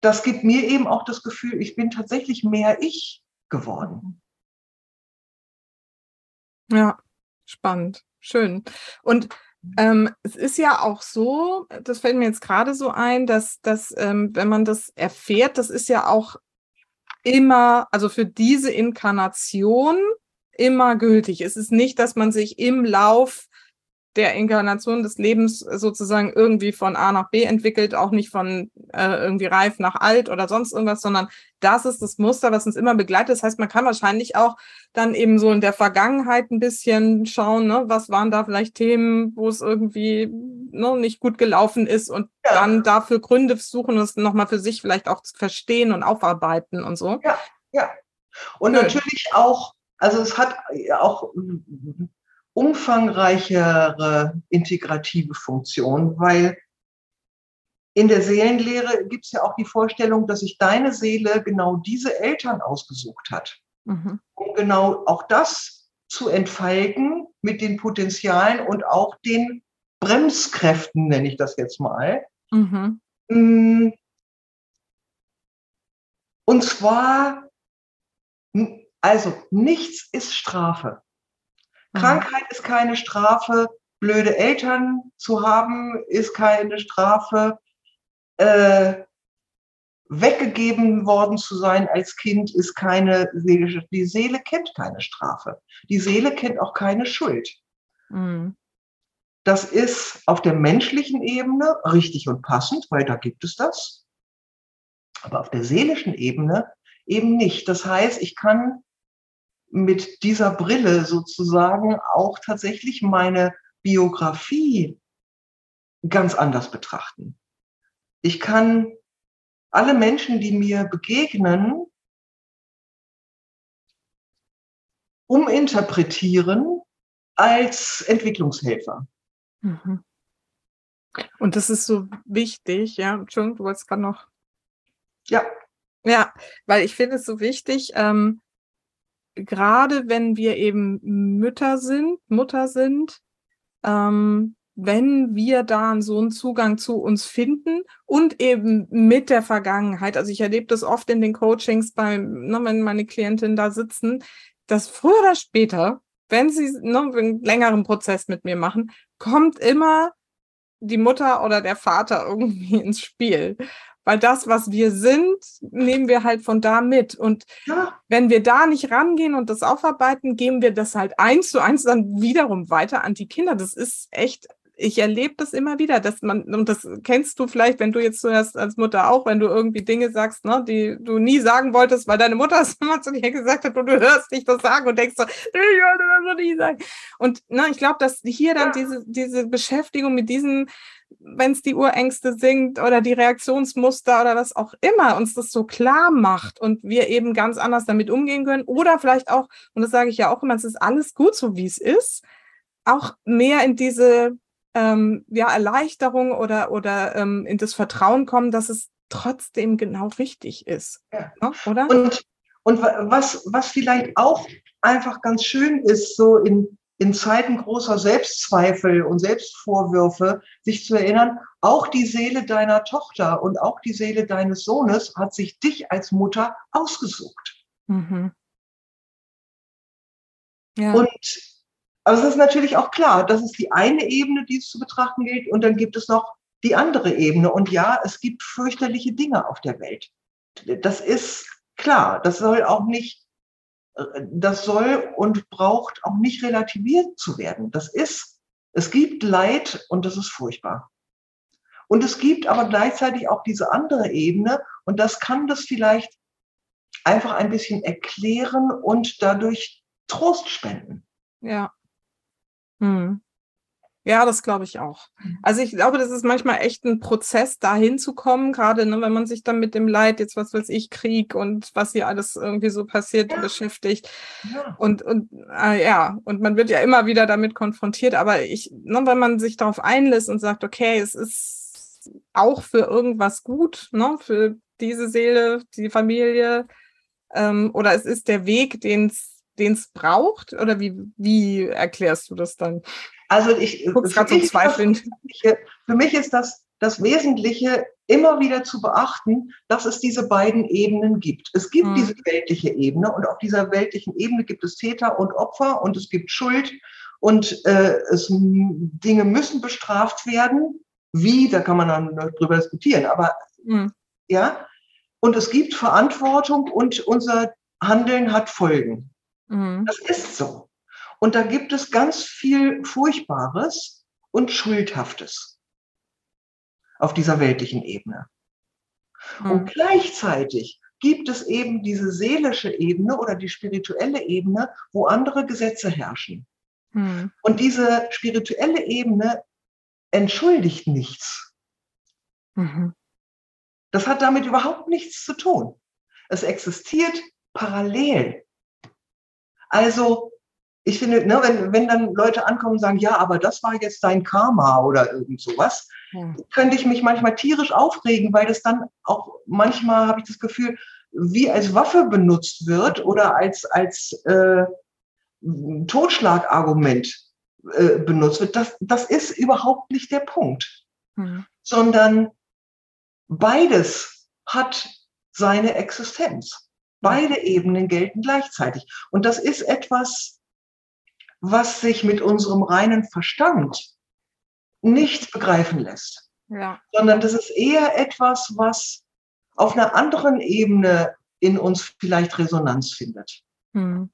das gibt mir eben auch das Gefühl, ich bin tatsächlich mehr ich geworden. Ja, spannend, schön. Und ähm, es ist ja auch so, das fällt mir jetzt gerade so ein, dass, dass ähm, wenn man das erfährt, das ist ja auch immer, also für diese Inkarnation immer gültig. Es ist nicht, dass man sich im Lauf der Inkarnation des Lebens sozusagen irgendwie von A nach B entwickelt, auch nicht von äh, irgendwie reif nach alt oder sonst irgendwas, sondern das ist das Muster, was uns immer begleitet. Das heißt, man kann wahrscheinlich auch dann eben so in der Vergangenheit ein bisschen schauen, ne, was waren da vielleicht Themen, wo es irgendwie ne, nicht gut gelaufen ist und ja. dann dafür Gründe suchen und es nochmal für sich vielleicht auch zu verstehen und aufarbeiten und so. Ja, ja. Und Nö. natürlich auch, also es hat auch umfangreichere integrative Funktion, weil in der Seelenlehre gibt es ja auch die Vorstellung, dass sich deine Seele genau diese Eltern ausgesucht hat, mhm. um genau auch das zu entfalten mit den Potenzialen und auch den Bremskräften, nenne ich das jetzt mal. Mhm. Mm. Und zwar, also nichts ist Strafe. Mhm. Krankheit ist keine Strafe, blöde Eltern zu haben ist keine Strafe, äh, weggegeben worden zu sein als Kind ist keine seelische, die Seele kennt keine Strafe. Die Seele kennt auch keine Schuld. Mhm. Das ist auf der menschlichen Ebene richtig und passend, weil da gibt es das. Aber auf der seelischen Ebene eben nicht. Das heißt, ich kann mit dieser Brille sozusagen auch tatsächlich meine Biografie ganz anders betrachten. Ich kann alle Menschen, die mir begegnen, uminterpretieren als Entwicklungshelfer. Mhm. Und das ist so wichtig, ja. Entschuldigung, du wolltest gerade noch. Ja. Ja, weil ich finde es so wichtig, ähm, gerade wenn wir eben Mütter sind, Mutter sind, ähm, wenn wir da so einen Zugang zu uns finden und eben mit der Vergangenheit. Also ich erlebe das oft in den Coachings, bei, ne, wenn meine Klientinnen da sitzen, dass früher oder später, wenn sie ne, einen längeren Prozess mit mir machen, kommt immer die Mutter oder der Vater irgendwie ins Spiel weil das, was wir sind, nehmen wir halt von da mit. Und ja. wenn wir da nicht rangehen und das aufarbeiten, geben wir das halt eins zu eins dann wiederum weiter an die Kinder. Das ist echt ich erlebe das immer wieder, dass man, und das kennst du vielleicht, wenn du jetzt zuerst als Mutter auch, wenn du irgendwie Dinge sagst, ne, die du nie sagen wolltest, weil deine Mutter es immer zu dir gesagt hat und du hörst dich das sagen und denkst so, ich wollte das nie sagen. Und ne, ich glaube, dass hier dann diese, diese Beschäftigung mit diesen, wenn es die Urängste singt oder die Reaktionsmuster oder was auch immer, uns das so klar macht und wir eben ganz anders damit umgehen können. Oder vielleicht auch, und das sage ich ja auch immer, es ist alles gut so, wie es ist auch mehr in diese ähm, ja, Erleichterung oder, oder ähm, in das Vertrauen kommen, dass es trotzdem genau richtig ist. Ja. Ne? Oder? Und, und was, was vielleicht auch einfach ganz schön ist, so in, in Zeiten großer Selbstzweifel und Selbstvorwürfe, sich zu erinnern, auch die Seele deiner Tochter und auch die Seele deines Sohnes hat sich dich als Mutter ausgesucht. Mhm. Ja. Und also es ist natürlich auch klar, das ist die eine Ebene, die es zu betrachten gilt, und dann gibt es noch die andere Ebene. Und ja, es gibt fürchterliche Dinge auf der Welt. Das ist klar. Das soll auch nicht das soll und braucht auch nicht relativiert zu werden. Das ist, es gibt Leid und das ist furchtbar. Und es gibt aber gleichzeitig auch diese andere Ebene und das kann das vielleicht einfach ein bisschen erklären und dadurch Trost spenden. Ja. Hm. Ja, das glaube ich auch. Also ich glaube, das ist manchmal echt ein Prozess, da hinzukommen, gerade ne, wenn man sich dann mit dem Leid, jetzt was weiß ich, Krieg und was hier alles irgendwie so passiert, ja. beschäftigt. Ja. Und, und äh, ja, und man wird ja immer wieder damit konfrontiert, aber ich, ne, wenn man sich darauf einlässt und sagt, okay, es ist auch für irgendwas gut, ne, für diese Seele, die Familie, ähm, oder es ist der Weg, den es braucht, oder wie, wie erklärst du das dann? Also ich gerade so zweifelnd. Für mich ist das das Wesentliche, immer wieder zu beachten, dass es diese beiden Ebenen gibt. Es gibt mhm. diese weltliche Ebene und auf dieser weltlichen Ebene gibt es Täter und Opfer und es gibt Schuld und äh, es, Dinge müssen bestraft werden. Wie, da kann man dann drüber diskutieren, aber mhm. ja, und es gibt Verantwortung und unser Handeln hat Folgen. Mhm. Das ist so. Und da gibt es ganz viel Furchtbares und Schuldhaftes auf dieser weltlichen Ebene. Mhm. Und gleichzeitig gibt es eben diese seelische Ebene oder die spirituelle Ebene, wo andere Gesetze herrschen. Mhm. Und diese spirituelle Ebene entschuldigt nichts. Mhm. Das hat damit überhaupt nichts zu tun. Es existiert parallel. Also ich finde, ne, wenn, wenn dann Leute ankommen und sagen, ja, aber das war jetzt dein Karma oder irgend sowas, ja. könnte ich mich manchmal tierisch aufregen, weil das dann auch manchmal, habe ich das Gefühl, wie als Waffe benutzt wird oder als, als äh, Totschlagargument äh, benutzt wird. Das, das ist überhaupt nicht der Punkt, mhm. sondern beides hat seine Existenz. Beide Ebenen gelten gleichzeitig. Und das ist etwas, was sich mit unserem reinen Verstand nicht begreifen lässt. Ja. Sondern das ist eher etwas, was auf einer anderen Ebene in uns vielleicht Resonanz findet. Hm.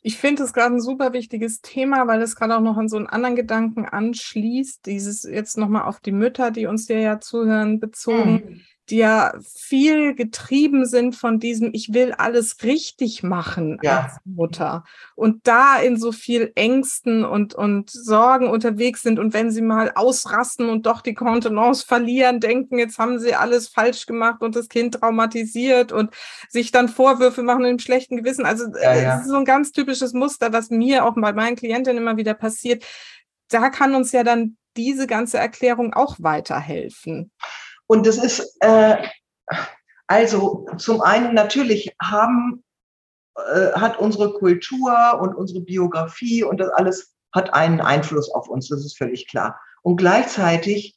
Ich finde es gerade ein super wichtiges Thema, weil es gerade auch noch an so einen anderen Gedanken anschließt. Dieses jetzt nochmal auf die Mütter, die uns hier ja zuhören, bezogen. Hm die ja viel getrieben sind von diesem, ich will alles richtig machen ja. als Mutter und da in so viel Ängsten und, und Sorgen unterwegs sind und wenn sie mal ausrasten und doch die Kontenance verlieren, denken, jetzt haben sie alles falsch gemacht und das Kind traumatisiert und sich dann Vorwürfe machen im schlechten Gewissen. Also ja, ja. das ist so ein ganz typisches Muster, was mir auch bei meinen Klientinnen immer wieder passiert. Da kann uns ja dann diese ganze Erklärung auch weiterhelfen. Und das ist, äh, also zum einen natürlich haben, äh, hat unsere Kultur und unsere Biografie und das alles hat einen Einfluss auf uns, das ist völlig klar. Und gleichzeitig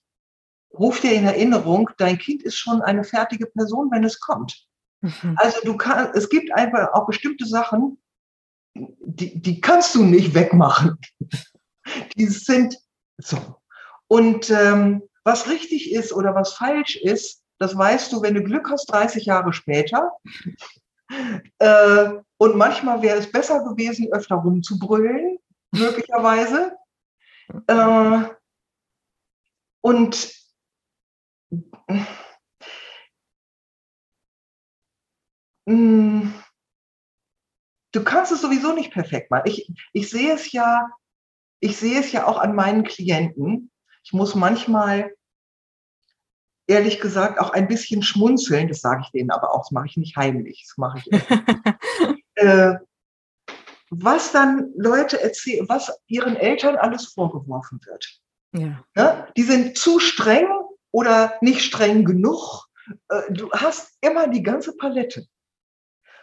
ruft dir in Erinnerung, dein Kind ist schon eine fertige Person, wenn es kommt. Mhm. Also du kannst, es gibt einfach auch bestimmte Sachen, die, die kannst du nicht wegmachen. die sind so. Und ähm, was richtig ist oder was falsch ist, das weißt du, wenn du Glück hast, 30 Jahre später. Äh, und manchmal wäre es besser gewesen, öfter rumzubrüllen, möglicherweise. Äh, und mm, du kannst es sowieso nicht perfekt machen. Ich, ich sehe es ja, ich sehe es ja auch an meinen Klienten, ich muss manchmal, ehrlich gesagt, auch ein bisschen schmunzeln. Das sage ich denen aber auch, das mache ich nicht heimlich, das mache ich. äh, was dann Leute erzählen, was ihren Eltern alles vorgeworfen wird. Ja. Ne? Die sind zu streng oder nicht streng genug. Äh, du hast immer die ganze Palette.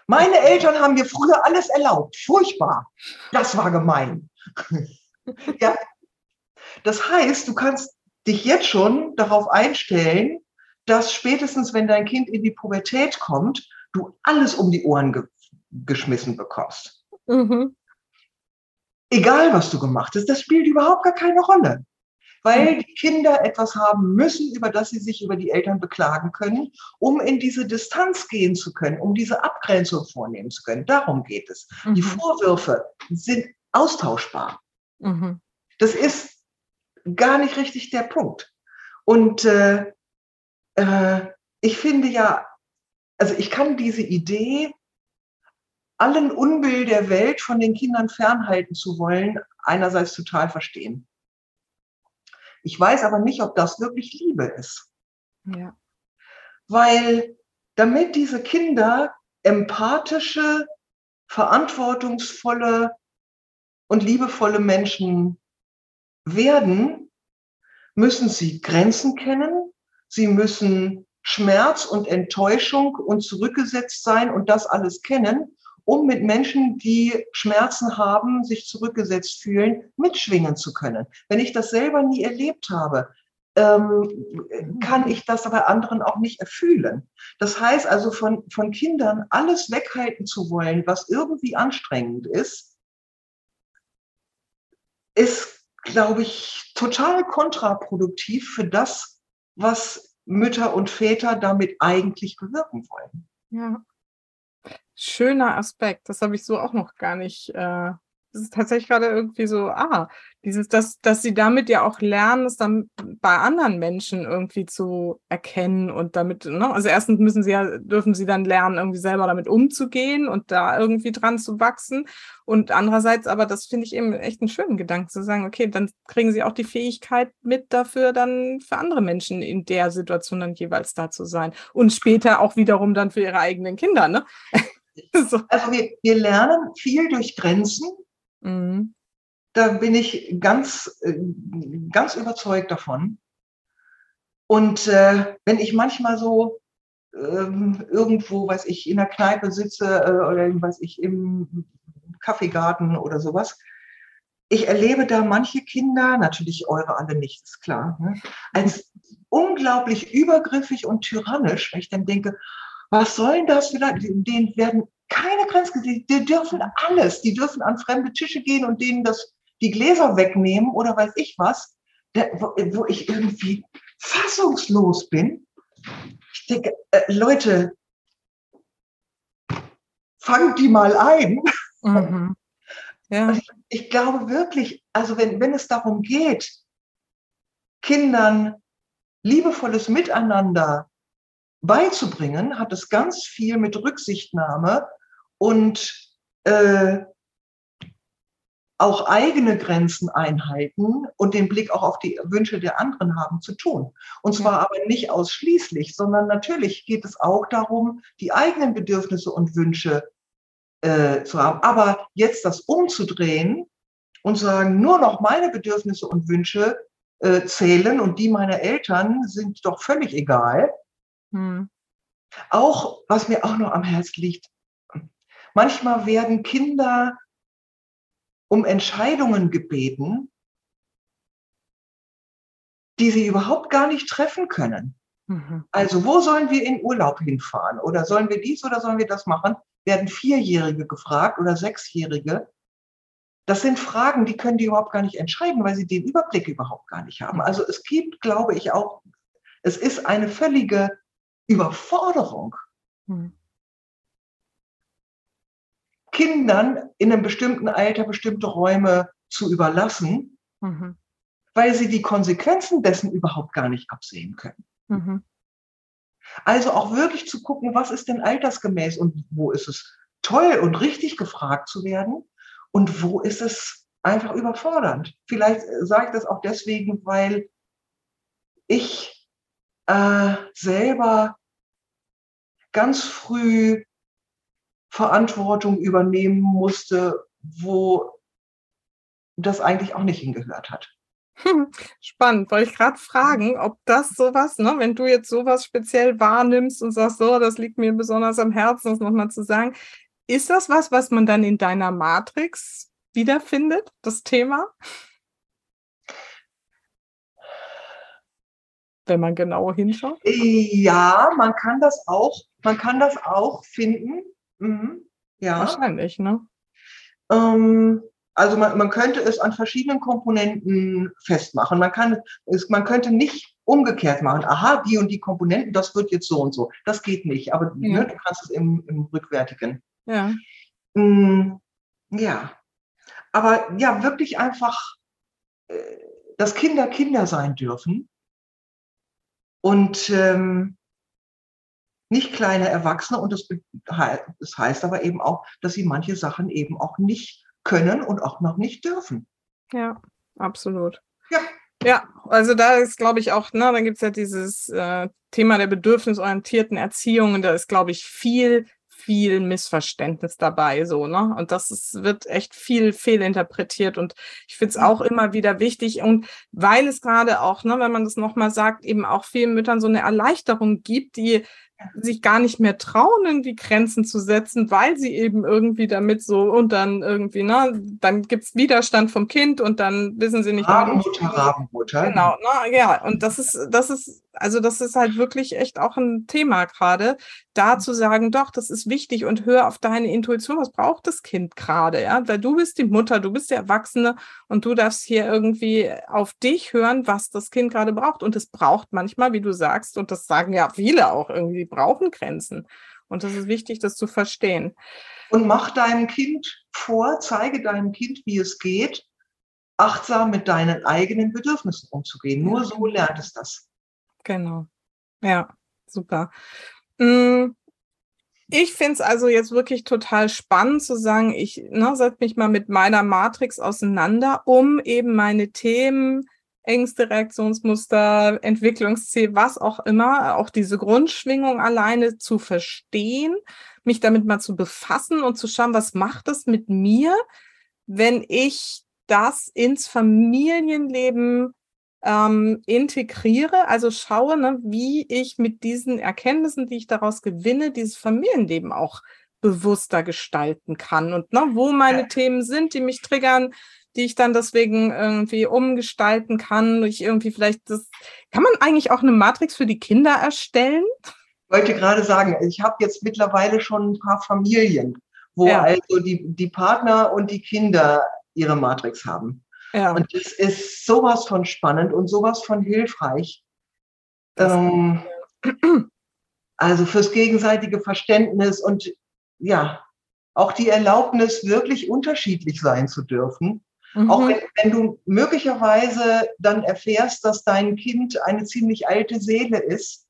Meine Eltern haben mir früher alles erlaubt. Furchtbar. Das war gemein. ja. Das heißt, du kannst dich jetzt schon darauf einstellen, dass spätestens, wenn dein Kind in die Pubertät kommt, du alles um die Ohren ge geschmissen bekommst. Mhm. Egal, was du gemacht hast, das spielt überhaupt gar keine Rolle. Weil mhm. die Kinder etwas haben müssen, über das sie sich über die Eltern beklagen können, um in diese Distanz gehen zu können, um diese Abgrenzung vornehmen zu können. Darum geht es. Mhm. Die Vorwürfe sind austauschbar. Mhm. Das ist gar nicht richtig der Punkt. Und äh, äh, ich finde ja, also ich kann diese Idee, allen Unbill der Welt von den Kindern fernhalten zu wollen, einerseits total verstehen. Ich weiß aber nicht, ob das wirklich Liebe ist. Ja. Weil damit diese Kinder empathische, verantwortungsvolle und liebevolle Menschen werden, müssen sie Grenzen kennen, sie müssen Schmerz und Enttäuschung und zurückgesetzt sein und das alles kennen, um mit Menschen, die Schmerzen haben, sich zurückgesetzt fühlen, mitschwingen zu können. Wenn ich das selber nie erlebt habe, ähm, kann ich das bei anderen auch nicht erfühlen. Das heißt also, von, von Kindern alles weghalten zu wollen, was irgendwie anstrengend ist, ist glaube ich, total kontraproduktiv für das, was Mütter und Väter damit eigentlich bewirken wollen. Ja. Schöner Aspekt. Das habe ich so auch noch gar nicht äh, ist tatsächlich gerade irgendwie so, ah, dieses, dass, dass sie damit ja auch lernen, es dann bei anderen Menschen irgendwie zu erkennen und damit, ne? Also erstens müssen sie ja, dürfen sie dann lernen, irgendwie selber damit umzugehen und da irgendwie dran zu wachsen. Und andererseits, aber das finde ich eben echt einen schönen Gedanken zu sagen, okay, dann kriegen sie auch die Fähigkeit mit dafür, dann für andere Menschen in der Situation dann jeweils da zu sein. Und später auch wiederum dann für ihre eigenen Kinder, ne? so. Also wir, wir lernen viel durch Grenzen Mhm. Da bin ich ganz, äh, ganz überzeugt davon. Und äh, wenn ich manchmal so ähm, irgendwo, weiß ich, in der Kneipe sitze äh, oder weiß ich, im Kaffeegarten oder sowas, ich erlebe da manche Kinder, natürlich eure alle nicht, ist klar, ne, als unglaublich übergriffig und tyrannisch, weil ich dann denke, was sollen das vielleicht, denen werden keine Grenzen. Die, die dürfen alles. Die dürfen an fremde Tische gehen und denen das, die Gläser wegnehmen oder weiß ich was, wo, wo, ich irgendwie fassungslos bin. Ich denke, äh, Leute, fangt die mal ein. Mhm. Ja. Ich, ich, glaube wirklich, also wenn, wenn es darum geht, Kindern liebevolles Miteinander beizubringen, hat es ganz viel mit Rücksichtnahme und äh, auch eigene Grenzen einhalten und den Blick auch auf die Wünsche der anderen haben zu tun. Und zwar ja. aber nicht ausschließlich, sondern natürlich geht es auch darum, die eigenen Bedürfnisse und Wünsche äh, zu haben. Aber jetzt das umzudrehen und sagen, nur noch meine Bedürfnisse und Wünsche äh, zählen und die meiner Eltern sind doch völlig egal. Hm. Auch, was mir auch noch am Herz liegt, Manchmal werden Kinder um Entscheidungen gebeten, die sie überhaupt gar nicht treffen können. Mhm. Also wo sollen wir in Urlaub hinfahren? Oder sollen wir dies oder sollen wir das machen? Werden Vierjährige gefragt oder Sechsjährige. Das sind Fragen, die können die überhaupt gar nicht entscheiden, weil sie den Überblick überhaupt gar nicht haben. Also es gibt, glaube ich, auch, es ist eine völlige Überforderung. Mhm. Kindern in einem bestimmten Alter bestimmte Räume zu überlassen, mhm. weil sie die Konsequenzen dessen überhaupt gar nicht absehen können. Mhm. Also auch wirklich zu gucken, was ist denn altersgemäß und wo ist es toll und richtig gefragt zu werden und wo ist es einfach überfordernd. Vielleicht sage ich das auch deswegen, weil ich äh, selber ganz früh Verantwortung übernehmen musste, wo das eigentlich auch nicht hingehört hat. Spannend, wollte ich gerade fragen, ob das sowas, ne, wenn du jetzt sowas speziell wahrnimmst und sagst, so, das liegt mir besonders am Herzen, das nochmal zu sagen, ist das was, was man dann in deiner Matrix wiederfindet, das Thema? Wenn man genau hinschaut? Ja, man kann das auch, man kann das auch finden. Mhm. Ja. Wahrscheinlich, ne? Ähm, also man, man könnte es an verschiedenen Komponenten festmachen. Man, kann, es, man könnte nicht umgekehrt machen, aha, die und die Komponenten, das wird jetzt so und so. Das geht nicht, aber ja. ne, du kannst es im, im Rückwärtigen. Ja. Mm, ja. Aber ja, wirklich einfach, äh, dass Kinder Kinder sein dürfen und ähm, nicht kleine Erwachsene. Und das, das heißt aber eben auch, dass sie manche Sachen eben auch nicht können und auch noch nicht dürfen. Ja, absolut. Ja. Ja, also da ist, glaube ich, auch, ne, da gibt es ja dieses äh, Thema der bedürfnisorientierten Erziehung und da ist, glaube ich, viel, viel Missverständnis dabei, so, ne? Und das ist, wird echt viel fehlinterpretiert und ich finde es mhm. auch immer wieder wichtig und weil es gerade auch, ne, wenn man das nochmal sagt, eben auch vielen Müttern so eine Erleichterung gibt, die sich gar nicht mehr trauen, irgendwie Grenzen zu setzen, weil sie eben irgendwie damit so und dann irgendwie, ne, dann gibt's Widerstand vom Kind und dann wissen sie nicht. Rabenmutter, Rabenmutter. Genau, ne, ja, und das ist, das ist also das ist halt wirklich echt auch ein Thema gerade, da zu sagen, doch, das ist wichtig und hör auf deine Intuition, was braucht das Kind gerade, ja, weil du bist die Mutter, du bist der Erwachsene und du darfst hier irgendwie auf dich hören, was das Kind gerade braucht und es braucht manchmal, wie du sagst, und das sagen ja viele auch irgendwie, brauchen Grenzen und das ist wichtig, das zu verstehen. Und mach deinem Kind vor, zeige deinem Kind, wie es geht, achtsam mit deinen eigenen Bedürfnissen umzugehen. Nur so lernt es das. Genau. Ja, super. Mm, ich finde es also jetzt wirklich total spannend zu sagen, ich ne, setze mich mal mit meiner Matrix auseinander, um eben meine Themen, Ängste, Reaktionsmuster, Entwicklungsziel, was auch immer, auch diese Grundschwingung alleine zu verstehen, mich damit mal zu befassen und zu schauen, was macht es mit mir, wenn ich das ins Familienleben ähm, integriere, also schaue, ne, wie ich mit diesen Erkenntnissen, die ich daraus gewinne, dieses Familienleben auch bewusster gestalten kann und ne, wo meine ja. Themen sind, die mich triggern, die ich dann deswegen irgendwie umgestalten kann. Ich irgendwie vielleicht das. Kann man eigentlich auch eine Matrix für die Kinder erstellen? Ich wollte gerade sagen, ich habe jetzt mittlerweile schon ein paar Familien, wo ja. also die, die Partner und die Kinder ihre Matrix haben. Ja. Und es ist sowas von spannend und sowas von hilfreich. Ähm, also fürs gegenseitige Verständnis und ja, auch die Erlaubnis, wirklich unterschiedlich sein zu dürfen. Mhm. Auch wenn, wenn, du möglicherweise dann erfährst, dass dein Kind eine ziemlich alte Seele ist,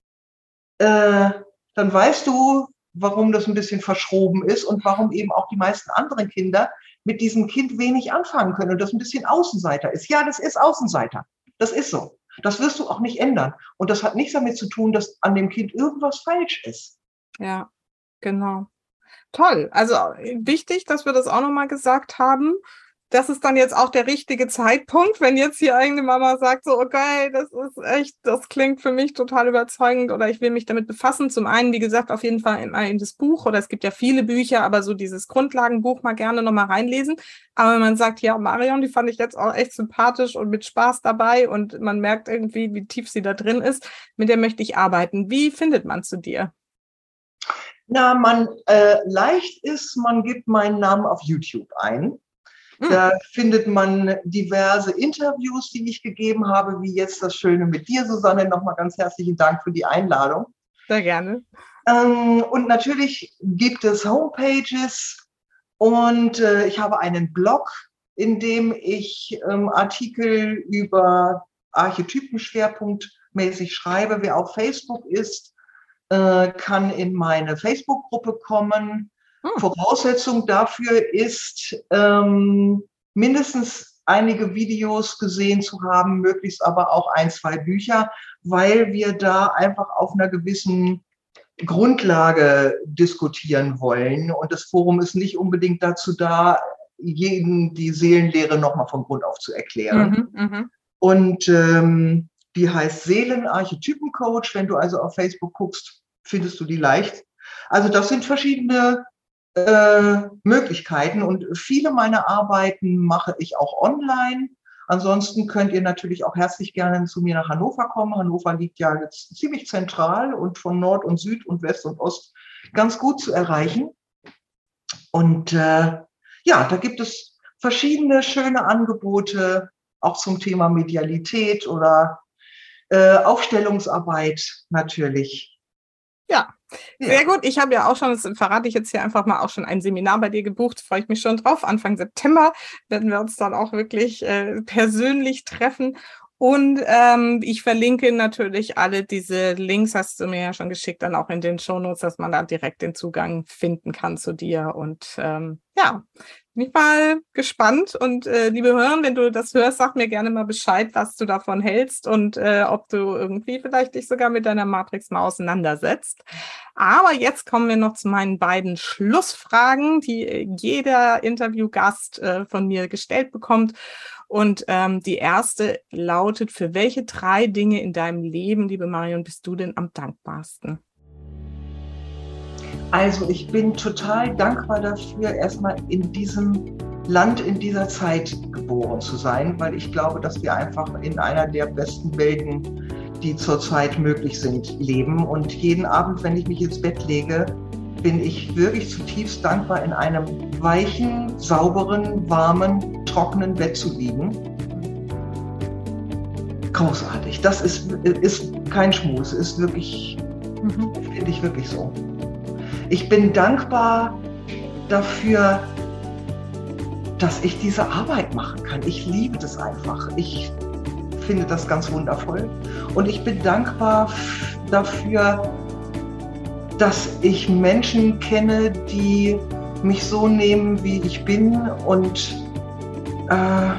äh, dann weißt du, warum das ein bisschen verschroben ist und warum eben auch die meisten anderen Kinder mit diesem Kind wenig anfangen können und das ein bisschen Außenseiter ist. Ja, das ist Außenseiter. Das ist so. Das wirst du auch nicht ändern. Und das hat nichts damit zu tun, dass an dem Kind irgendwas falsch ist. Ja, genau. Toll. Also wichtig, dass wir das auch nochmal gesagt haben das ist dann jetzt auch der richtige Zeitpunkt, wenn jetzt hier eigene Mama sagt, so, okay, das ist echt, das klingt für mich total überzeugend oder ich will mich damit befassen. Zum einen, wie gesagt, auf jeden Fall immer in das Buch oder es gibt ja viele Bücher, aber so dieses Grundlagenbuch mal gerne nochmal reinlesen. Aber wenn man sagt, ja, Marion, die fand ich jetzt auch echt sympathisch und mit Spaß dabei und man merkt irgendwie, wie tief sie da drin ist, mit der möchte ich arbeiten. Wie findet man zu dir? Na, man äh, leicht ist, man gibt meinen Namen auf YouTube ein. Hm. Da findet man diverse Interviews, die ich gegeben habe, wie jetzt das Schöne mit dir, Susanne. Nochmal ganz herzlichen Dank für die Einladung. Sehr gerne. Ähm, und natürlich gibt es Homepages und äh, ich habe einen Blog, in dem ich ähm, Artikel über Archetypen schwerpunktmäßig schreibe. Wer auf Facebook ist, äh, kann in meine Facebook-Gruppe kommen. Hm. Voraussetzung dafür ist, ähm, mindestens einige Videos gesehen zu haben, möglichst aber auch ein, zwei Bücher, weil wir da einfach auf einer gewissen Grundlage diskutieren wollen. Und das Forum ist nicht unbedingt dazu da, jeden die Seelenlehre nochmal von Grund auf zu erklären. Mhm, mh. Und ähm, die heißt Seelenarchetypencoach. Wenn du also auf Facebook guckst, findest du die leicht. Also das sind verschiedene äh, Möglichkeiten und viele meiner Arbeiten mache ich auch online. Ansonsten könnt ihr natürlich auch herzlich gerne zu mir nach Hannover kommen. Hannover liegt ja jetzt ziemlich zentral und von Nord und Süd und West und Ost ganz gut zu erreichen. Und äh, ja, da gibt es verschiedene schöne Angebote, auch zum Thema Medialität oder äh, Aufstellungsarbeit natürlich. Ja, sehr gut. Ich habe ja auch schon, das verrate ich jetzt hier einfach mal, auch schon ein Seminar bei dir gebucht. Freue ich mich schon drauf. Anfang September werden wir uns dann auch wirklich äh, persönlich treffen. Und ähm, ich verlinke natürlich alle diese Links, hast du mir ja schon geschickt, dann auch in den Shownotes, dass man da direkt den Zugang finden kann zu dir. Und ähm, ja, bin ich mal gespannt. Und äh, liebe Hörer, wenn du das hörst, sag mir gerne mal Bescheid, was du davon hältst und äh, ob du irgendwie vielleicht dich sogar mit deiner Matrix mal auseinandersetzt. Aber jetzt kommen wir noch zu meinen beiden Schlussfragen, die äh, jeder Interviewgast äh, von mir gestellt bekommt. Und ähm, die erste lautet, für welche drei Dinge in deinem Leben, liebe Marion, bist du denn am dankbarsten? Also ich bin total dankbar dafür, erstmal in diesem Land, in dieser Zeit geboren zu sein, weil ich glaube, dass wir einfach in einer der besten Welten, die zurzeit möglich sind, leben. Und jeden Abend, wenn ich mich ins Bett lege, bin ich wirklich zutiefst dankbar, in einem weichen, sauberen, warmen, trockenen Bett zu liegen. Großartig. Das ist, ist kein Schmus, ist wirklich, mhm. finde ich wirklich so. Ich bin dankbar dafür, dass ich diese Arbeit machen kann. Ich liebe das einfach. Ich finde das ganz wundervoll. Und ich bin dankbar dafür, dass ich Menschen kenne, die mich so nehmen, wie ich bin und äh,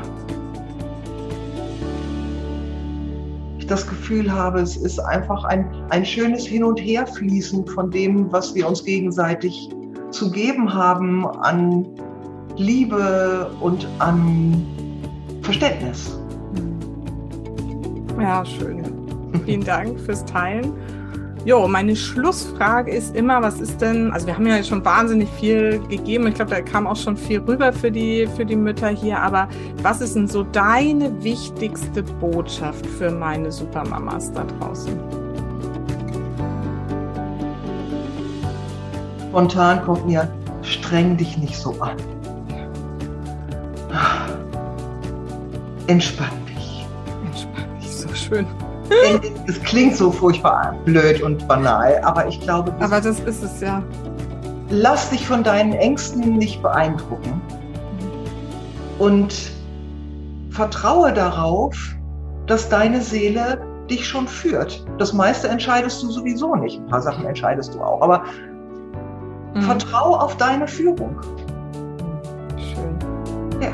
ich das Gefühl habe, es ist einfach ein, ein schönes Hin- und Herfließen von dem, was wir uns gegenseitig zu geben haben an Liebe und an Verständnis. Ja, schön. Vielen Dank fürs Teilen. Jo, meine Schlussfrage ist immer, was ist denn, also wir haben ja schon wahnsinnig viel gegeben, ich glaube, da kam auch schon viel rüber für die, für die Mütter hier, aber was ist denn so deine wichtigste Botschaft für meine Supermamas da draußen? Spontan kommt mir, streng dich nicht so an. Entspann dich. Entspann dich, so schön es klingt so furchtbar blöd und banal, aber ich glaube. Aber das ist es ja. Lass dich von deinen Ängsten nicht beeindrucken und vertraue darauf, dass deine Seele dich schon führt. Das meiste entscheidest du sowieso nicht. Ein paar Sachen entscheidest du auch, aber mhm. vertraue auf deine Führung. Schön. Ja.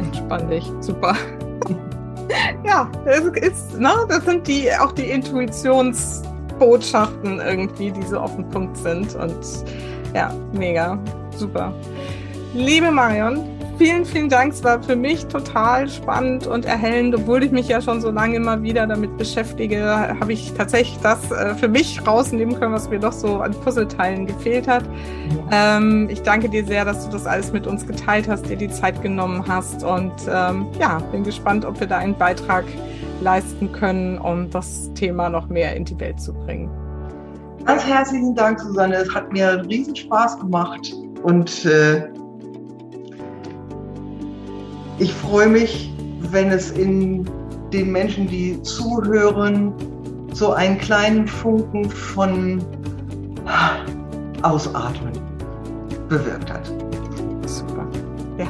Entspann dich. Super. ja, das, ist, ne, das sind die, auch die Intuitionsbotschaften irgendwie, die so auf den Punkt sind. Und ja, mega, super. Liebe Marion, vielen, vielen Dank. Es war für mich total spannend und erhellend, obwohl ich mich ja schon so lange immer wieder damit beschäftige, habe ich tatsächlich das äh, für mich rausnehmen können, was mir doch so an Puzzleteilen gefehlt hat. Ähm, ich danke dir sehr, dass du das alles mit uns geteilt hast, dir die Zeit genommen hast und ähm, ja, bin gespannt, ob wir da einen Beitrag leisten können, um das Thema noch mehr in die Welt zu bringen. Ganz herzlichen Dank, Susanne. Es hat mir riesen Spaß gemacht und äh ich freue mich, wenn es in den Menschen, die zuhören, so einen kleinen Funken von Ausatmen bewirkt hat. Super. Ja.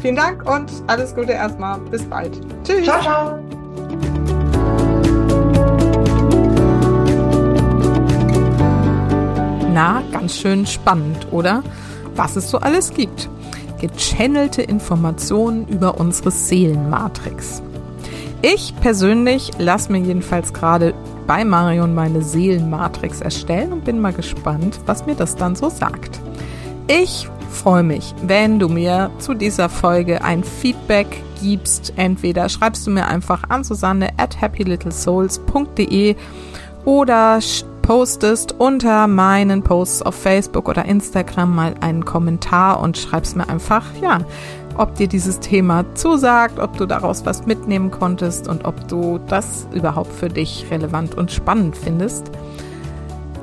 Vielen Dank und alles Gute erstmal. Bis bald. Tschüss. Ciao, ciao. Na, ganz schön spannend, oder? Was es so alles gibt gechannelte Informationen über unsere Seelenmatrix. Ich persönlich lasse mir jedenfalls gerade bei Marion meine Seelenmatrix erstellen und bin mal gespannt, was mir das dann so sagt. Ich freue mich, wenn du mir zu dieser Folge ein Feedback gibst. Entweder schreibst du mir einfach an Susanne at happylittlesouls.de oder postest unter meinen Posts auf Facebook oder Instagram mal einen Kommentar und schreibst mir einfach, ja, ob dir dieses Thema zusagt, ob du daraus was mitnehmen konntest und ob du das überhaupt für dich relevant und spannend findest.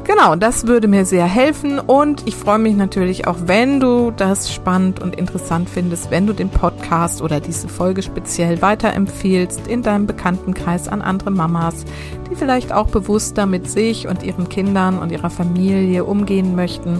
Genau, das würde mir sehr helfen und ich freue mich natürlich auch, wenn du das spannend und interessant findest, wenn du den Podcast oder diese Folge speziell weiterempfehlst in deinem Bekanntenkreis an andere Mamas, die vielleicht auch bewusster mit sich und ihren Kindern und ihrer Familie umgehen möchten.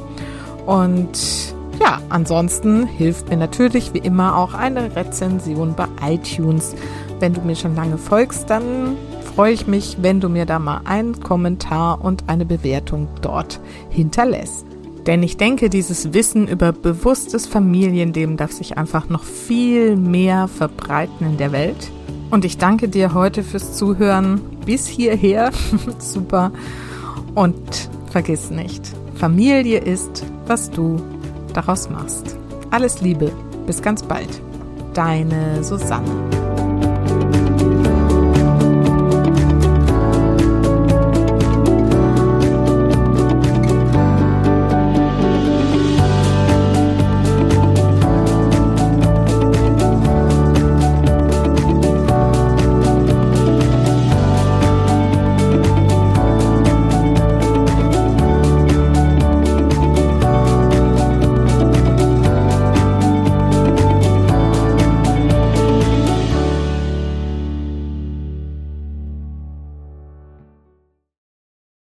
Und ja, ansonsten hilft mir natürlich wie immer auch eine Rezension bei iTunes. Wenn du mir schon lange folgst, dann freue ich mich, wenn du mir da mal einen Kommentar und eine Bewertung dort hinterlässt. Denn ich denke, dieses Wissen über bewusstes Familienleben darf sich einfach noch viel mehr verbreiten in der Welt. Und ich danke dir heute fürs Zuhören bis hierher. Super. Und vergiss nicht, Familie ist, was du daraus machst. Alles Liebe, bis ganz bald. Deine Susanne.